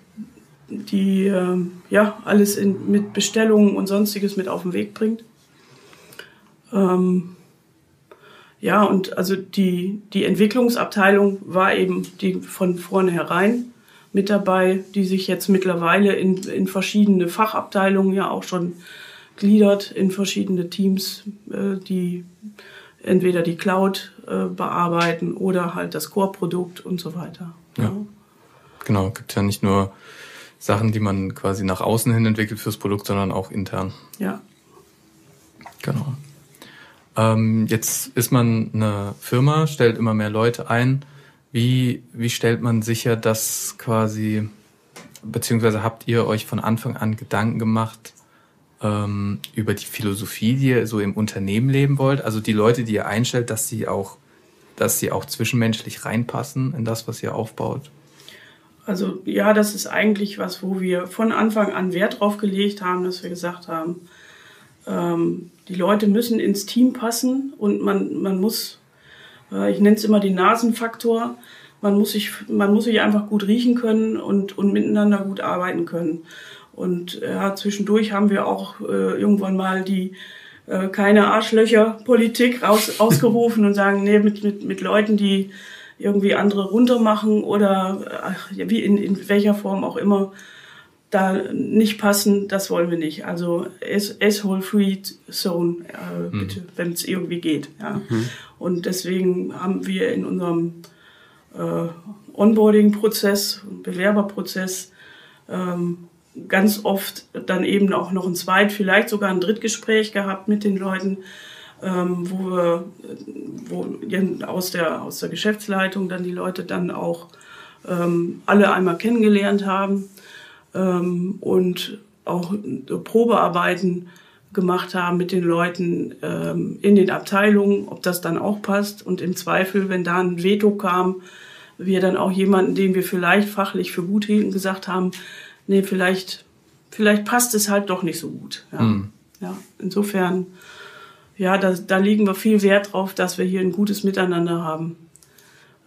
die ähm, ja alles in, mit Bestellungen und sonstiges mit auf den Weg bringt. Ähm, ja, und also die, die Entwicklungsabteilung war eben die von vornherein mit dabei, die sich jetzt mittlerweile in, in verschiedene Fachabteilungen ja auch schon gliedert, in verschiedene Teams, äh, die entweder die Cloud äh, bearbeiten oder halt das Core-Produkt und so weiter. Ja. Genau, gibt ja nicht nur Sachen, die man quasi nach außen hin entwickelt fürs Produkt, sondern auch intern. ja. Genau. Ähm, jetzt ist man eine Firma, stellt immer mehr Leute ein. Wie, wie stellt man sicher, dass quasi, beziehungsweise habt ihr euch von Anfang an Gedanken gemacht ähm, über die Philosophie, die ihr so im Unternehmen leben wollt? Also die Leute, die ihr einstellt, dass sie auch, dass sie auch zwischenmenschlich reinpassen in das, was ihr aufbaut? Also ja, das ist eigentlich was, wo wir von Anfang an Wert drauf gelegt haben, dass wir gesagt haben, ähm, die Leute müssen ins Team passen und man, man muss, äh, ich nenne es immer den Nasenfaktor, man muss, sich, man muss sich einfach gut riechen können und, und miteinander gut arbeiten können. Und ja, zwischendurch haben wir auch äh, irgendwann mal die äh, keine Arschlöcher-Politik raus, ausgerufen und sagen, nee, mit, mit, mit Leuten, die irgendwie andere runtermachen oder ach, wie in, in welcher Form auch immer da nicht passen, das wollen wir nicht. Also S-Hole-Free Zone, äh, bitte, wenn es irgendwie geht. Ja. Und deswegen haben wir in unserem äh, Onboarding-Prozess, Bewerberprozess ähm, ganz oft dann eben auch noch ein Zweit, vielleicht sogar ein Drittgespräch gehabt mit den Leuten, ähm, wo wir wo aus der, aus der Geschäftsleitung dann die Leute dann auch ähm, alle einmal kennengelernt haben ähm, und auch Probearbeiten gemacht haben mit den Leuten ähm, in den Abteilungen, ob das dann auch passt. Und im Zweifel, wenn da ein Veto kam, wir dann auch jemanden, den wir vielleicht fachlich für gut hielten, gesagt haben, nee, vielleicht, vielleicht passt es halt doch nicht so gut. Ja, Mhm. ja insofern, ja, da, da legen wir viel Wert drauf, dass wir hier ein gutes Miteinander haben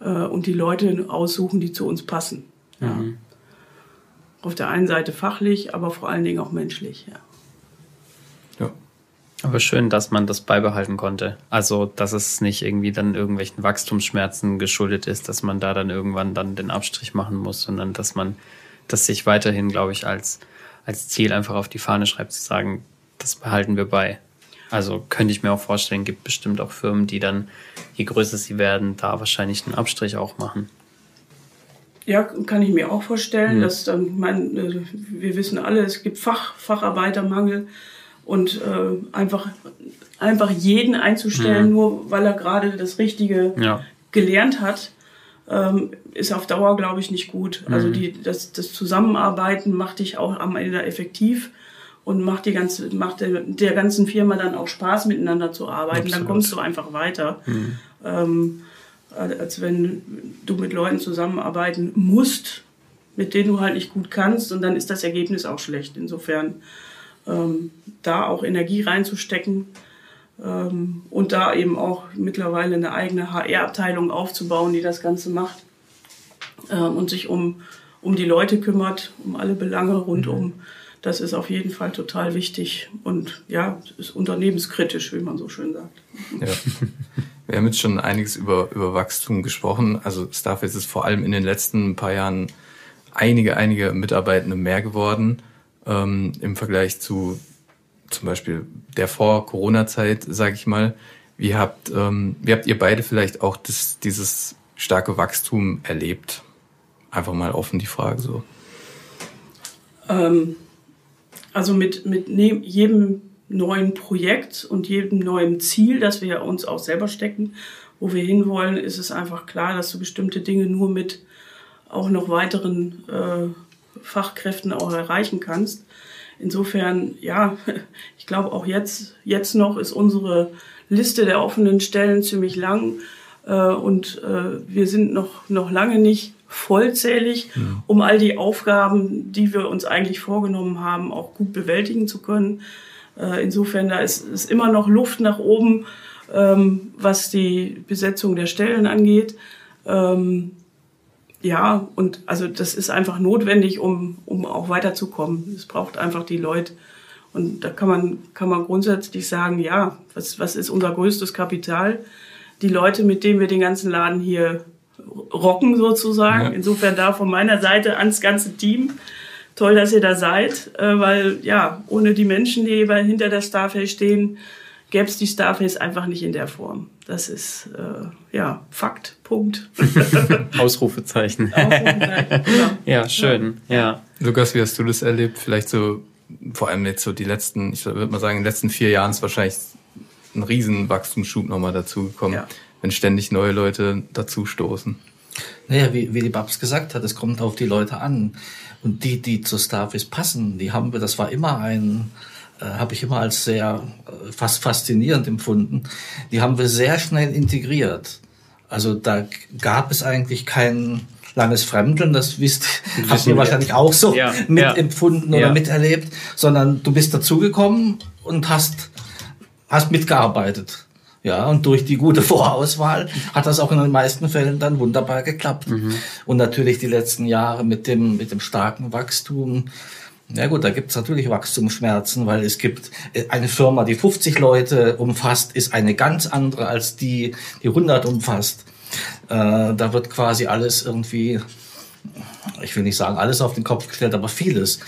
äh, und die Leute aussuchen, die zu uns passen. Ja. Auf der einen Seite fachlich, aber vor allen Dingen auch menschlich. Ja. Ja. Aber schön, dass man das beibehalten konnte. Also, dass es nicht irgendwie dann irgendwelchen Wachstumsschmerzen geschuldet ist, dass man da dann irgendwann dann den Abstrich machen muss, sondern dass man das sich weiterhin, glaube ich, als, als Ziel einfach auf die Fahne schreibt, zu sagen, das behalten wir bei. Also könnte ich mir auch vorstellen, gibt bestimmt auch Firmen, die dann, je größer sie werden, da wahrscheinlich einen Abstrich auch machen. Ja, kann ich mir auch vorstellen, Mhm. dass dann, mein, äh, wir wissen alle, es gibt Fach, Facharbeitermangel und äh, einfach, einfach jeden einzustellen, nur weil er gerade das Richtige Ja. gelernt hat, ähm, ist auf Dauer, glaube ich, nicht gut. Also die, das, das Zusammenarbeiten macht dich auch am Ende effektiv und macht die ganze, macht der, der ganzen Firma dann auch Spaß, miteinander zu arbeiten. Dann Absolut. kommst du einfach weiter. Ähm, als wenn du mit Leuten zusammenarbeiten musst, mit denen du halt nicht gut kannst und dann ist das Ergebnis auch schlecht. Insofern ähm, da auch Energie reinzustecken ähm, und da eben auch mittlerweile eine eigene HR-Abteilung aufzubauen, die das Ganze macht ähm, und sich um, um die Leute kümmert, um alle Belange rundum. Das ist auf jeden Fall total wichtig und ja, ist unternehmenskritisch, wie man so schön sagt. Ja. Wir haben jetzt schon einiges über, über Wachstum gesprochen. Also Starface ist vor allem in den letzten paar Jahren einige, einige Mitarbeitende mehr geworden ähm, im Vergleich zu zum Beispiel der Vor-Corona-Zeit, sage ich mal. Wie habt, ähm, wie habt ihr beide vielleicht auch das, dieses starke Wachstum erlebt? Einfach mal offen die Frage so. Ähm, also mit, mit ne jedem neuen Projekt und jedem neuen Ziel, das wir uns auch selber stecken, wo wir hinwollen, ist es einfach klar, dass du bestimmte Dinge nur mit auch noch weiteren äh, Fachkräften auch erreichen kannst. Insofern, ja, ich glaube auch jetzt, jetzt noch ist unsere Liste der offenen Stellen ziemlich lang äh, und äh, wir sind noch, noch lange nicht vollzählig, ja. um all die Aufgaben, die wir uns eigentlich vorgenommen haben, auch gut bewältigen zu können. Äh, insofern, da ist, ist immer noch Luft nach oben, ähm, was die Besetzung der Stellen angeht. Ähm, ja, und also das ist einfach notwendig, um, um auch weiterzukommen. Es braucht einfach die Leute. Und da kann man, kann man grundsätzlich sagen, ja, was, was ist unser größtes Kapital? Die Leute, mit denen wir den ganzen Laden hier rocken sozusagen. Ja. Insofern da von meiner Seite ans ganze Team. Toll, dass ihr da seid, äh, weil ja, ohne die Menschen, die hinter der Starface stehen, gäbe es die Starface einfach nicht in der Form. Das ist äh, ja Fakt. Punkt. Ausrufezeichen. Ausrufezeichen genau. Ja, schön. Ja. ja. Lukas, wie hast du das erlebt? Vielleicht so vor allem jetzt so die letzten, ich würde mal sagen, in den letzten vier Jahren ist wahrscheinlich ein riesen Wachstumsschub nochmal dazugekommen, ja. wenn ständig neue Leute dazustoßen. Naja, wie, wie die Babs gesagt hat, es kommt auf die Leute an. Und die, die zur Starface passen, die haben wir, das war immer ein, äh, habe ich immer als sehr äh, fast faszinierend empfunden. Die haben wir sehr schnell integriert. Also da gab es eigentlich kein langes Fremdeln, das wisst, habt ihr wahrscheinlich auch so ja, mitempfunden ja. oder miterlebt, sondern du bist dazugekommen und hast, hast mitgearbeitet. Ja, und durch die gute Vorauswahl hat das auch in den meisten Fällen dann wunderbar geklappt. Mhm. Und natürlich die letzten Jahre mit dem, mit dem starken Wachstum. Ja gut, da gibt es natürlich Wachstumsschmerzen, weil es gibt äh, eine Firma, die 50 Leute umfasst, ist eine ganz andere als die, die 100 umfasst. Äh, da wird quasi alles irgendwie ich will nicht sagen alles auf den Kopf gestellt, aber vieles.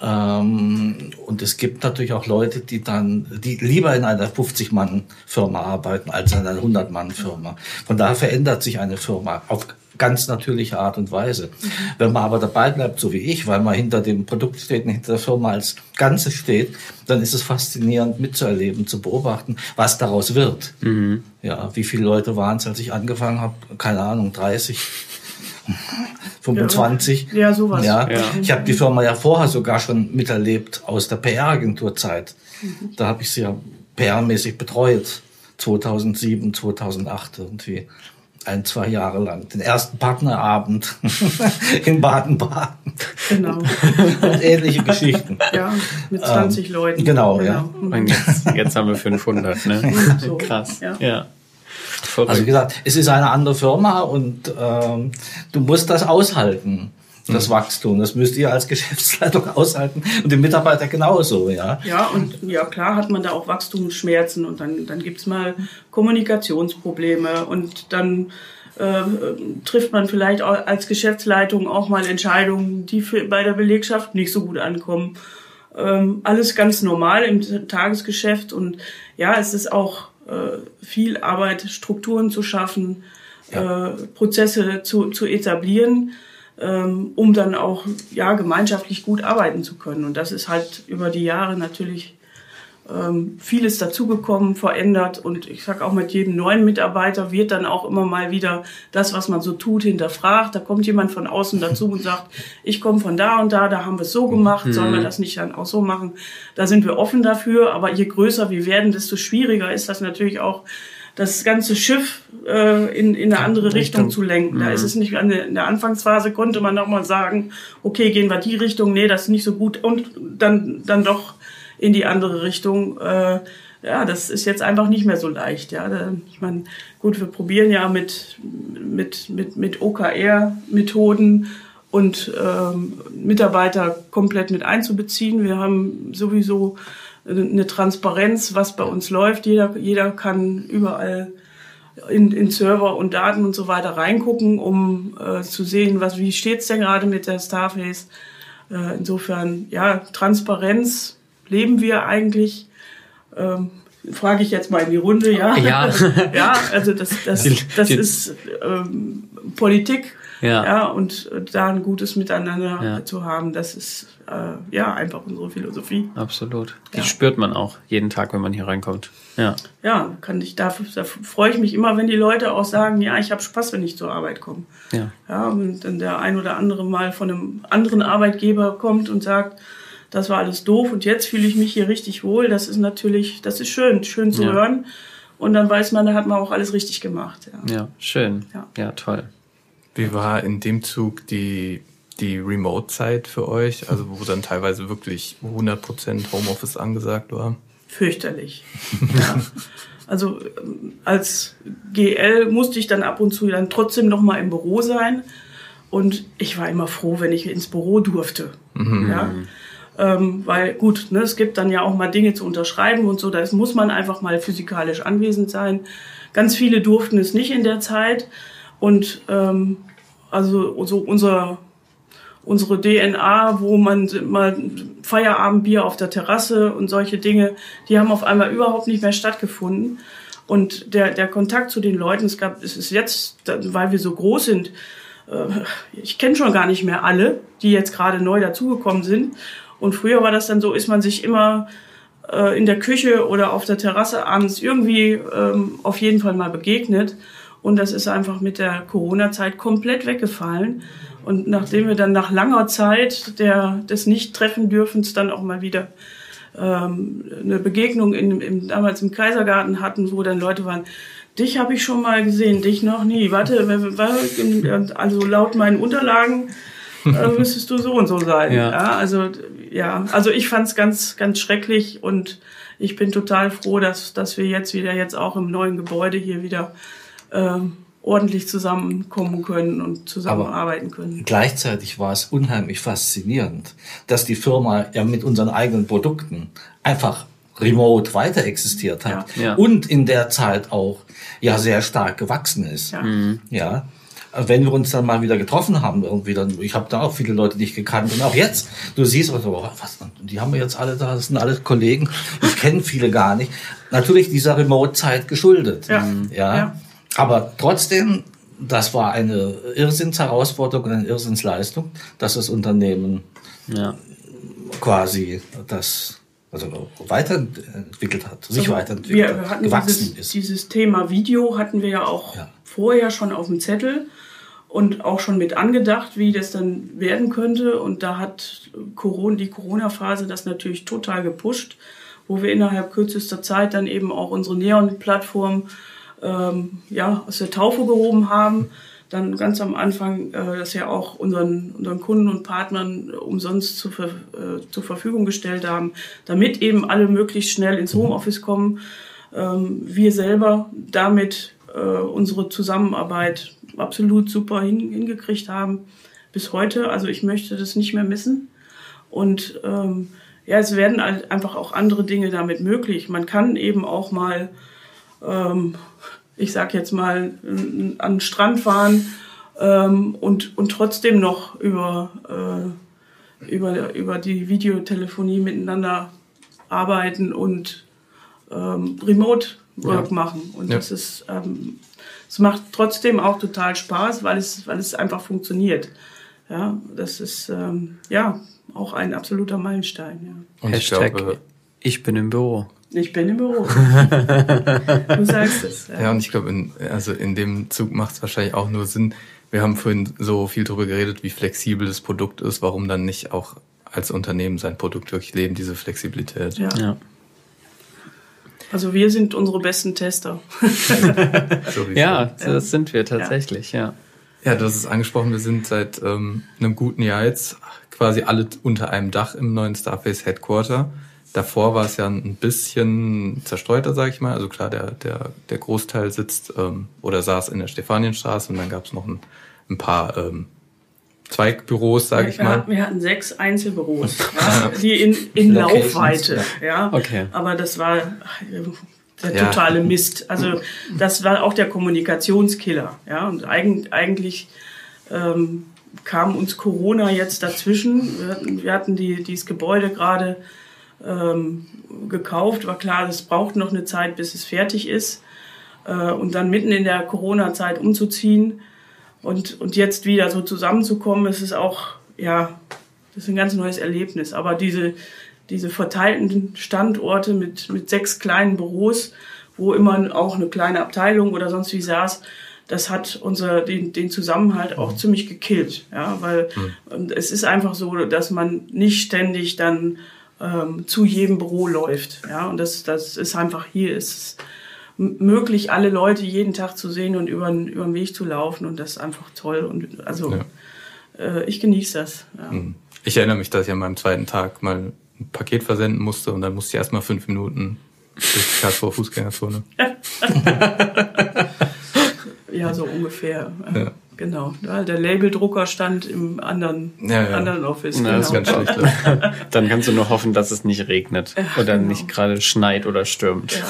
Ähm, und es gibt natürlich auch Leute, die dann, die lieber in einer 50-Mann-Firma arbeiten als in einer 100-Mann-Firma. Von daher verändert sich eine Firma auf ganz natürliche Art und Weise. Wenn man aber dabei bleibt, so wie ich, weil man hinter dem Produkt steht und hinter der Firma als Ganzes steht, dann ist es faszinierend mitzuerleben, zu beobachten, was daraus wird. Mhm. Ja, wie viele Leute waren es, als ich angefangen habe? Keine Ahnung, 30. 25. Ja, sowas. Ja. ja. Ich habe die Firma ja vorher sogar schon miterlebt aus der PR-Agenturzeit. Mhm. Da habe ich sie ja PR-mäßig betreut. 2007, 2008 irgendwie. Ein, zwei Jahre lang. Den ersten Partnerabend in Baden-Baden. Genau. Und ähnliche Geschichten. Ja, mit 20 ähm, Leuten. Genau, genau. ja. Jetzt, jetzt haben wir 500, ne? So. Krass. ja. ja. Also wie gesagt, es ist eine andere Firma und ähm, du musst das aushalten das mhm. Wachstum. Das müsst ihr als Geschäftsleitung aushalten und die Mitarbeiter genauso, ja. Ja, und ja klar hat man da auch Wachstumsschmerzen und dann, dann gibt's mal Kommunikationsprobleme und dann äh, trifft man vielleicht auch als Geschäftsleitung auch mal Entscheidungen, die für, bei der Belegschaft nicht so gut ankommen. Ähm, alles ganz normal im Tagesgeschäft und ja, es ist auch äh, viel Arbeit, Strukturen zu schaffen, ja. Äh, Prozesse zu, zu etablieren, ähm, um dann auch ja, gemeinschaftlich gut arbeiten zu können. Und das ist halt über die Jahre natürlich ähm, vieles dazugekommen, verändert und ich sag auch mit jedem neuen Mitarbeiter wird dann auch immer mal wieder das, was man so tut, hinterfragt. Da kommt jemand von außen dazu und sagt, ich komme von da und da, da haben wir es so gemacht, mhm. sollen wir das nicht dann auch so machen? Da sind wir offen dafür, aber je größer wir werden, desto schwieriger ist das natürlich auch das ganze Schiff äh, in, in eine andere Richtung, Richtung zu lenken. Mhm. Da ist es nicht an der, in der Anfangsphase konnte man noch mal sagen, okay, gehen wir die Richtung, nee, das ist nicht so gut und dann dann doch in die andere Richtung. Äh, ja, das ist jetzt einfach nicht mehr so leicht. Ja, ich meine, gut, wir probieren ja mit mit mit mit OKR-Methoden und ähm, Mitarbeiter komplett mit einzubeziehen. Wir haben sowieso eine Transparenz, was bei uns läuft. Jeder jeder kann überall in, in Server und Daten und so weiter reingucken, um äh, zu sehen, was wie steht's denn gerade mit der Starface. Äh, insofern ja Transparenz leben wir eigentlich? Ähm, frage ich jetzt mal in die Runde, ja. Ja, ja also das, das, das ist ähm, Politik. Ja. ja, und da ein gutes Miteinander ja. zu haben, das ist äh, ja einfach unsere Philosophie. Absolut. Die Ja. spürt man auch jeden Tag, wenn man hier reinkommt. Ja. Ja, kann ich da, da freue ich mich immer, wenn die Leute auch sagen, ja, ich habe Spaß, wenn ich zur Arbeit komme. Ja. Ja, und dann der ein oder andere mal von einem anderen Arbeitgeber kommt und sagt, das war alles doof und jetzt fühle ich mich hier richtig wohl. Das ist natürlich, das ist schön, schön zu Ja. hören. Und dann weiß man, da hat man auch alles richtig gemacht. Ja. Ja, schön. Ja. ja toll. Wie war in dem Zug die, die Remote-Zeit für euch? Also wo dann teilweise wirklich 100% Homeoffice angesagt war? Fürchterlich. ja. Also als GL musste ich dann ab und zu dann trotzdem noch mal im Büro sein. Und ich war immer froh, wenn ich ins Büro durfte. Ja? Ähm, weil gut, ne, es gibt dann ja auch mal Dinge zu unterschreiben und so, da muss man einfach mal physikalisch anwesend sein. Ganz viele durften es nicht in der Zeit. Und ähm, also so unser unsere DNA, wo man mal Feierabendbier auf der Terrasse und solche Dinge, die haben auf einmal überhaupt nicht mehr stattgefunden. Und der, der Kontakt zu den Leuten, es gab, es ist jetzt, weil wir so groß sind, äh, ich kenne schon gar nicht mehr alle, die jetzt gerade neu dazugekommen sind. Und früher war das dann so, ist man sich immer äh, in der Küche oder auf der Terrasse abends irgendwie ähm, auf jeden Fall mal begegnet. Und das ist einfach mit der Corona-Zeit komplett weggefallen. Und nachdem wir dann nach langer Zeit der, des Nicht-Treffen-Dürfens dann auch mal wieder ähm, eine Begegnung in, im, damals im Kaisergarten hatten, wo dann Leute waren, dich habe ich schon mal gesehen, dich noch nie. Warte, also laut meinen Unterlagen äh, müsstest du so und so sein. Ja. Ja. also ja, also ich fand es ganz, ganz schrecklich und ich bin total froh, dass, dass wir jetzt wieder jetzt auch im neuen Gebäude hier wieder ähm, ordentlich zusammenkommen können und zusammenarbeiten können. Gleichzeitig war es unheimlich faszinierend, dass die Firma ja mit unseren eigenen Produkten einfach remote weiter existiert hat Ja. Ja. und in der Zeit auch ja sehr stark gewachsen ist. Ja. Ja. Wenn wir uns dann mal wieder getroffen haben, irgendwie dann, ich habe da auch viele Leute nicht gekannt und auch jetzt, du siehst, also, was, die haben wir jetzt alle da, das sind alles Kollegen, ich kenne viele gar nicht. Natürlich dieser Remote-Zeit geschuldet. Ja. ja. Aber trotzdem, das war eine Irrsinnsherausforderung und eine Irrsinnsleistung, dass das Unternehmen Ja. quasi das also weiterentwickelt hat, sich Also weiterentwickelt wir hat, hatten gewachsen dieses, ist. dieses Thema Video hatten wir ja auch Ja. vorher schon auf dem Zettel und auch schon mit angedacht, wie das dann werden könnte. Und da hat Corona, die Corona-Phase das natürlich total gepusht, wo wir innerhalb kürzester Zeit dann eben auch unsere Neon-Plattform ähm, ja, aus der Taufe gehoben haben. Dann ganz am Anfang äh, das ja auch unseren, unseren Kunden und Partnern umsonst zur, Ver, äh, zur Verfügung gestellt haben, damit eben alle möglichst schnell ins Homeoffice kommen. Ähm, wir selber damit äh, unsere Zusammenarbeit absolut super hin, hingekriegt haben bis heute. Also ich möchte das nicht mehr missen. Und ähm, ja, es werden einfach auch andere Dinge damit möglich. Man kann eben auch mal, ähm, ich sag jetzt mal, an den Strand fahren ähm, und, und trotzdem noch über, äh, über, über die Videotelefonie miteinander arbeiten und ähm, Remote Work Ja. machen. Und Ja. das ist, ähm, es macht trotzdem auch total Spaß, weil es, weil es einfach funktioniert. Ja, das ist ähm, ja auch ein absoluter Meilenstein. Und ich Hashtag glaube, ich bin im Büro. Ja. Ich bin im Büro. du sagst es. Ja, und ich glaube, in, also in dem Zug macht es wahrscheinlich auch nur Sinn. Wir haben vorhin so viel darüber geredet, wie flexibel das Produkt ist. Warum dann nicht auch als Unternehmen sein Produkt wirklich leben, diese Flexibilität? Ja. Ja. Also wir sind unsere besten Tester. Ja, das sind wir tatsächlich, ja. Ja, du hast es angesprochen, wir sind seit ähm, einem guten Jahr jetzt quasi alle unter einem Dach im neuen Starface Headquarter. Davor war es ja ein bisschen zerstreuter, sage ich mal. Also klar, der, der, der Großteil sitzt ähm, oder saß in der Stefanienstraße und dann gab es noch ein, ein paar ähm, Zweigbüros, sage ich wir, mal. Hatten, wir hatten sechs Einzelbüros, ja, die in, in Locations, Laufweite. Ja. Okay. Aber das war ach, der Ja. totale Mist. Also das war auch der Kommunikationskiller. Ja. Und eigen, eigentlich ähm, kam uns Corona jetzt dazwischen. Wir hatten, wir hatten die, dieses Gebäude gerade ähm, gekauft. War klar, es braucht noch eine Zeit, bis es fertig ist. Äh, und dann mitten in der Corona-Zeit umzuziehen und, und jetzt wieder so zusammenzukommen, es ist auch, ja, das ist ein ganz neues Erlebnis. Aber diese, diese verteilten Standorte mit, mit sechs kleinen Büros, wo immer auch eine kleine Abteilung oder sonst wie saß, das hat unser, den, den Zusammenhalt auch ziemlich gekillt. Ja, weil mhm. es ist einfach so, dass man nicht ständig dann ähm, zu jedem Büro läuft. Ja, und das, das ist einfach hier ist möglich, alle Leute jeden Tag zu sehen und über, über den Weg zu laufen. Und das ist einfach toll. Und also ja. äh, ich genieße das. Ja. Mhm. Ich erinnere mich, dass ich an meinem zweiten Tag mal ein Paket versenden musste und dann musste ich erstmal fünf Minuten durch die Karlsruher Fußgängerzone. ja, so ungefähr. Ja. Genau. Der Labeldrucker stand im anderen, ja, ja. anderen Office. Na, genau. das ist ganz schlecht. Dann kannst du nur hoffen, dass es nicht regnet oder genau. nicht gerade schneit oder stürmt. Ja.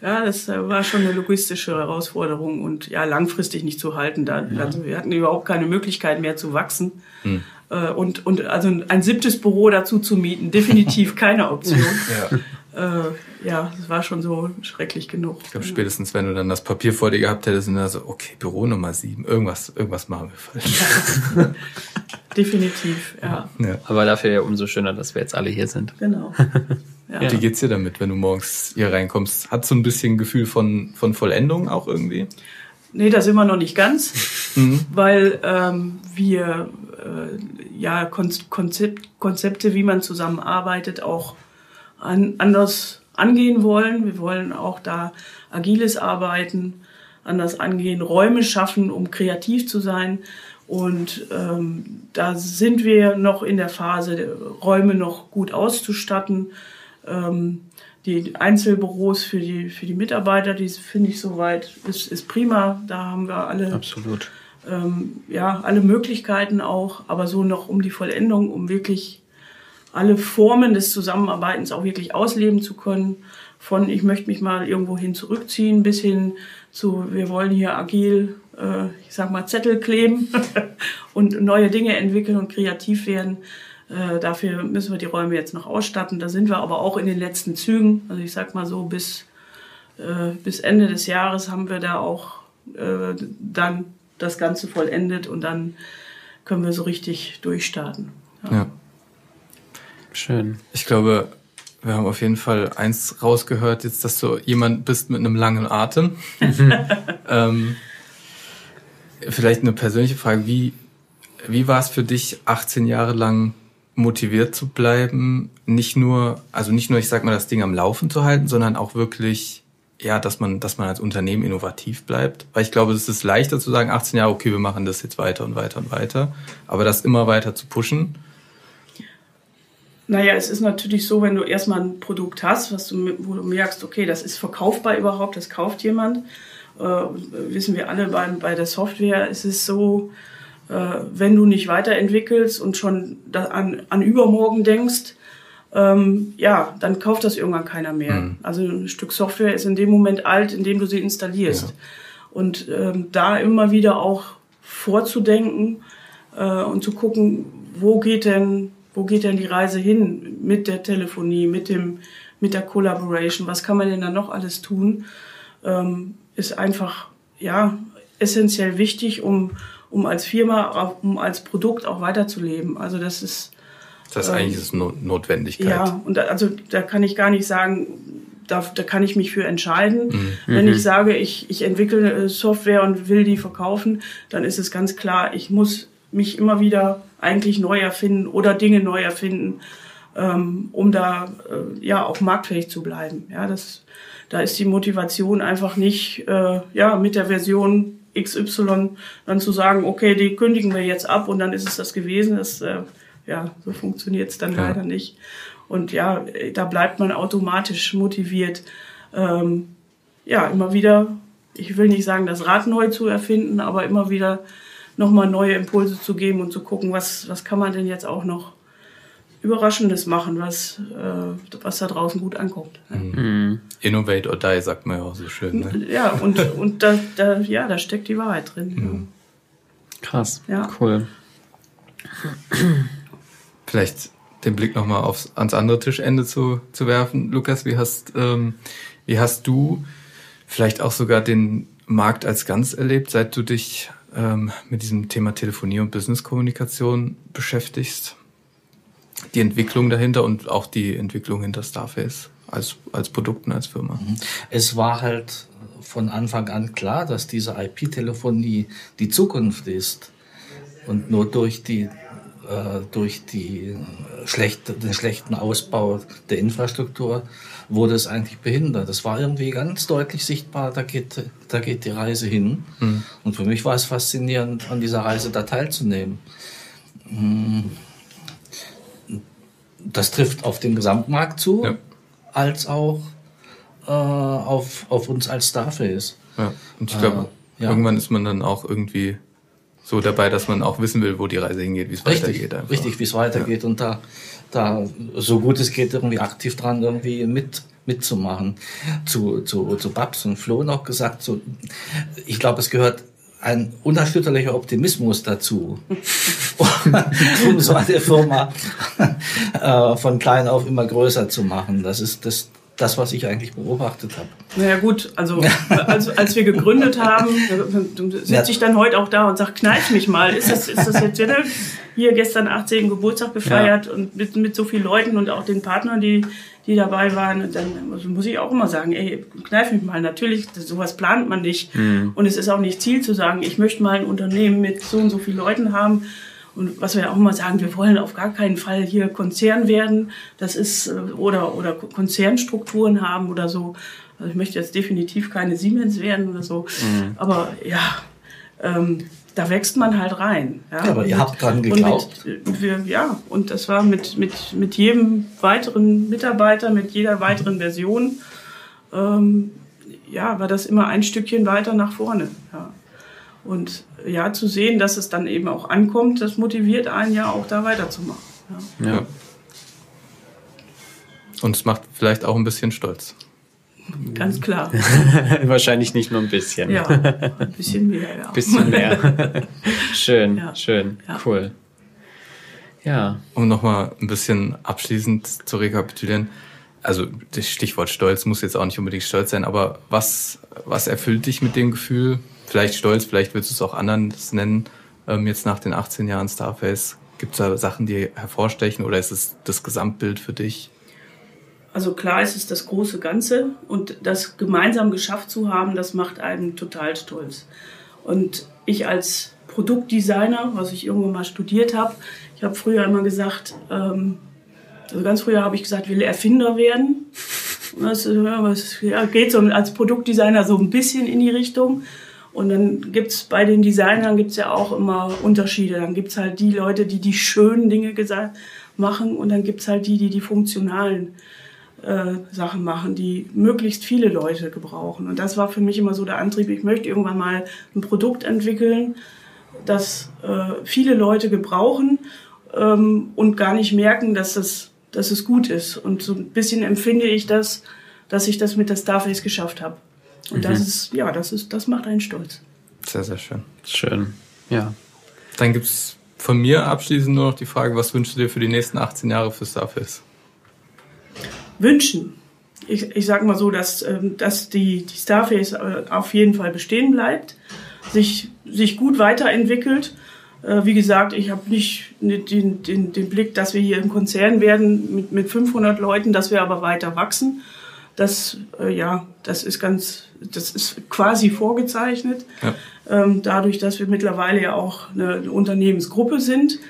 Ja, das äh, war schon eine logistische Herausforderung und ja, langfristig nicht zu halten. Da, ja. Also wir hatten überhaupt keine Möglichkeit mehr zu wachsen. Hm. Äh, und, und also ein siebtes Büro dazu zu mieten, definitiv keine Option. ja äh, ja, das war schon so schrecklich genug. Ich glaube, spätestens wenn du dann das Papier vor dir gehabt hättest, und dann so, okay, Büro Nummer sieben, irgendwas, irgendwas machen wir falsch. Definitiv, ja. ja. Aber dafür ja umso schöner, dass wir jetzt alle hier sind. Genau. Ja. Wie geht's dir damit, wenn du morgens hier reinkommst? Hat so ein bisschen Gefühl von, von Vollendung auch irgendwie? Nee, da sind wir noch nicht ganz, mhm. weil ähm, wir äh, ja Konzept, Konzepte, wie man zusammenarbeitet, auch an, anders angehen wollen. Wir wollen auch da agiles Arbeiten anders angehen, Räume schaffen, um kreativ zu sein. Und ähm, da sind wir noch in der Phase, Räume noch gut auszustatten. Ähm, die Einzelbüros für die, für die Mitarbeiter, die finde ich soweit, ist, ist prima. Da haben wir alle, Absolut. Ähm, ja, alle Möglichkeiten auch, aber so noch um die Vollendung, um wirklich alle Formen des Zusammenarbeitens auch wirklich ausleben zu können. Von ich möchte mich mal irgendwo hin zurückziehen bis hin zu wir wollen hier agil, äh, ich sag mal Zettel kleben und neue Dinge entwickeln und kreativ werden. Äh, dafür müssen wir die Räume jetzt noch ausstatten. Da sind wir aber auch in den letzten Zügen. Also ich sag mal so bis äh, bis Ende des Jahres haben wir da auch äh, dann das Ganze vollendet und dann können wir so richtig durchstarten. ja. ja. Schön. Ich glaube, wir haben auf jeden Fall eins rausgehört, jetzt, dass du jemand bist mit einem langen Atem. ähm, vielleicht eine persönliche Frage. Wie, wie war es für dich, 18 Jahre lang motiviert zu bleiben? Nicht nur, also nicht nur, ich sag mal, das Ding am Laufen zu halten, sondern auch wirklich, ja, dass man, dass man als Unternehmen innovativ bleibt. Weil ich glaube, es ist leichter zu sagen, 18 Jahre, okay, wir machen das jetzt weiter und weiter und weiter. Aber das immer weiter zu pushen naja, es ist natürlich so, wenn du erstmal ein Produkt hast, was du, wo du merkst, okay, das ist verkaufbar überhaupt, das kauft jemand. Äh, wissen wir alle bei, bei der Software, ist es so, äh, wenn du nicht weiterentwickelst und schon an, an übermorgen denkst, ähm, ja, dann kauft das irgendwann keiner mehr. Mhm. Also ein Stück Software ist in dem Moment alt, in dem du sie installierst. Ja. Und ähm, da immer wieder auch vorzudenken äh, und zu gucken, wo geht denn wo geht denn die Reise hin mit der Telefonie, mit dem, mit der Collaboration? Was kann man denn da noch alles tun? Ähm, ist einfach, ja, essentiell wichtig, um, um als Firma, um als Produkt auch weiterzuleben. Also das ist, das ist eigentlich ist Notwendigkeit. Ja, und da, also da kann ich gar nicht sagen, da, da kann ich mich für entscheiden. Mhm. Wenn ich mhm. sage, ich, ich entwickle Software und will die verkaufen, dann ist es ganz klar, ich muss mich immer wieder eigentlich neu erfinden oder Dinge neu erfinden, ähm, um da äh, ja auch marktfähig zu bleiben. Ja, das, da ist die Motivation einfach nicht äh, ja mit der Version XY dann zu sagen, okay, die kündigen wir jetzt ab und dann ist es das gewesen. Das, äh, ja, so funktioniert es dann ja. leider nicht. Und ja, da bleibt man automatisch motiviert, ähm, ja, immer wieder, ich will nicht sagen, das Rad neu zu erfinden, aber immer wieder nochmal neue Impulse zu geben und zu gucken, was, was kann man denn jetzt auch noch Überraschendes machen, was, äh, was da draußen gut ankommt. Mhm. Innovate or die, sagt man ja auch so schön. Ne? Ja, und, und da, da, ja, da steckt die Wahrheit drin. Mhm. Krass, ja. cool. Vielleicht den Blick nochmal aufs, ans andere Tischende zu, zu werfen. Lukas, wie hast, ähm, wie hast du vielleicht auch sogar den Markt als ganz erlebt, seit du dich ähm, mit diesem Thema Telefonie und Businesskommunikation beschäftigst? die Entwicklung dahinter und auch die Entwicklung hinter Starface als, als Produkt und als Firma. Mhm. Es war halt von Anfang an klar, dass diese IP-Telefonie die Zukunft ist. Und nur durch die äh, durch die schlechte, den schlechten Ausbau der Infrastruktur wurde es eigentlich behindert. Das war irgendwie ganz deutlich sichtbar, da geht, da geht die Reise hin. Mhm. Und für mich war es faszinierend, an dieser Reise da teilzunehmen. Mhm. Das trifft auf den Gesamtmarkt zu, ja. als auch äh, auf, auf uns als Starface. Ja, und ich glaube, äh, ja. irgendwann ist man dann auch irgendwie so dabei, dass man auch wissen will, wo die Reise hingeht, wie es weitergeht. Einfach. Richtig, wie es weitergeht ja. und da, da so gut es geht irgendwie aktiv dran irgendwie mit mitzumachen. Zu, zu, zu Babs und Flo noch gesagt, so, ich glaube, es gehört ein unerschütterlicher Optimismus dazu, um so eine Firma äh, von klein auf immer größer zu machen. Das ist das, das, was ich eigentlich beobachtet habe. Naja gut, also als, als wir gegründet haben, sitze ich dann heute auch da und sage, kneif mich mal. Ist das, ist das jetzt wieder hier gestern 18. Geburtstag gefeiert ja. und mit, mit so vielen Leuten und auch den Partnern, die, die dabei waren. Und dann muss ich auch immer sagen, ey, kneif mich mal. Natürlich, sowas plant man nicht. Mhm. Und es ist auch nicht Ziel zu sagen, ich möchte mal ein Unternehmen mit so und so vielen Leuten haben und was wir ja auch immer sagen, wir wollen auf gar keinen Fall hier Konzern werden. Das ist, äh, oder, oder Konzernstrukturen haben oder so. Also ich möchte jetzt definitiv keine Siemens werden oder so. Mhm. Aber ja, ähm, da wächst man halt rein. Ja, ja aber und ihr habt dran geglaubt. Mit, wir, ja, und das war mit, mit, mit jedem weiteren Mitarbeiter, mit jeder weiteren Version, ähm, ja, war das immer ein Stückchen weiter nach vorne. Ja. Und ja, zu sehen, dass es dann eben auch ankommt, das motiviert einen ja auch da weiterzumachen. Ja. ja. Und es macht vielleicht auch ein bisschen stolz. Ganz klar. Wahrscheinlich nicht nur ein bisschen. Ja, ein bisschen mehr, ja. Ein bisschen mehr. schön, ja. schön, ja. cool. Ja. Um nochmal ein bisschen abschließend zu rekapitulieren. Also das Stichwort Stolz muss jetzt auch nicht unbedingt stolz sein, aber was, was erfüllt dich mit dem Gefühl, vielleicht stolz, vielleicht willst du es auch anders nennen, ähm, jetzt nach den 18 Jahren Starface. Gibt es da Sachen, die hervorstechen oder ist es das Gesamtbild für dich? Also klar ist es das große Ganze und das gemeinsam geschafft zu haben, das macht einen total stolz. Und ich als Produktdesigner, was ich irgendwann mal studiert habe, ich habe früher immer gesagt, ähm, also ganz früher habe ich gesagt, ich will Erfinder werden. Das, das geht so als Produktdesigner so ein bisschen in die Richtung. Und dann gibt es bei den Designern gibt's ja auch immer Unterschiede. Dann gibt es halt die Leute, die die schönen Dinge machen und dann gibt es halt die, die die funktionalen äh, Sachen machen, die möglichst viele Leute gebrauchen. Und das war für mich immer so der Antrieb, ich möchte irgendwann mal ein Produkt entwickeln, das äh, viele Leute gebrauchen ähm, und gar nicht merken, dass, das, dass es gut ist. Und so ein bisschen empfinde ich das, dass ich das mit der Starface geschafft habe. Und mhm. das ist, ja, das ist, das macht einen stolz. Sehr, sehr schön. Schön, ja. Dann gibt es von mir abschließend nur noch die Frage, was wünschst du dir für die nächsten 18 Jahre für Starface? Wünschen. Ich, ich sage mal so, dass, ähm, dass die, die Starface äh, auf jeden Fall bestehen bleibt, sich, sich gut weiterentwickelt. Äh, wie gesagt, ich habe nicht den, den, den Blick, dass wir hier im Konzern werden mit, mit 500 Leuten, dass wir aber weiter wachsen. Das, äh, ja, das ist ganz, das ist quasi vorgezeichnet. Ja. Ähm, dadurch, dass wir mittlerweile ja auch eine Unternehmensgruppe sind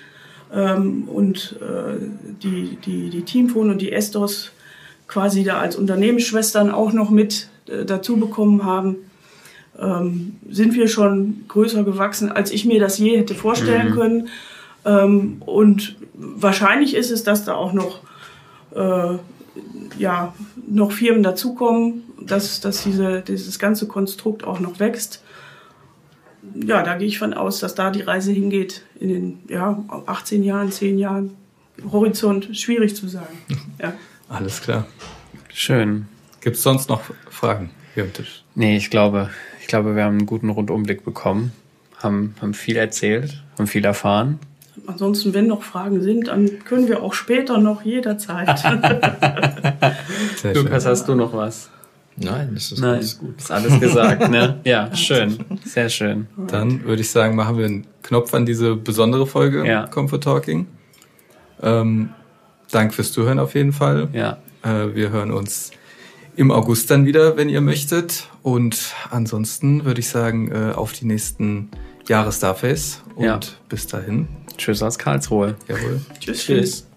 ähm, und äh, die, die, die Teamphone und die Estos quasi da als Unternehmensschwestern auch noch mit äh, dazu bekommen haben, ähm, sind wir schon größer gewachsen, als ich mir das je hätte vorstellen mhm. können. Ähm, und wahrscheinlich ist es, dass da auch noch äh, ja, noch Firmen dazukommen, dass, dass diese, dieses ganze Konstrukt auch noch wächst. Ja, da gehe ich von aus, dass da die Reise hingeht in den ja, 18 Jahren, 10 Jahren. Horizont, schwierig zu sagen. Ja. Alles klar. Schön. Gibt es sonst noch Fragen hier am Tisch? Nee, ich glaube, ich glaube, wir haben einen guten Rundumblick bekommen, haben, haben viel erzählt, haben viel erfahren. Ansonsten, wenn noch Fragen sind, dann können wir auch später noch jederzeit. Lukas, hast du noch was? Nein, das ist Nein, alles gut. Ist alles gesagt, ne? Ja, schön. Sehr schön. Dann würde ich sagen, machen wir einen Knopf an diese besondere Folge ja. Comfort Talking. Ähm, Dank fürs Zuhören auf jeden Fall. Ja. Äh, wir hören uns im August dann wieder, wenn ihr möchtet. Und ansonsten würde ich sagen, äh, auf die nächsten Jahre Starface. Und Ja. bis dahin. Tschüss aus Karlsruhe. Jawohl. Tschüss. Tschüss.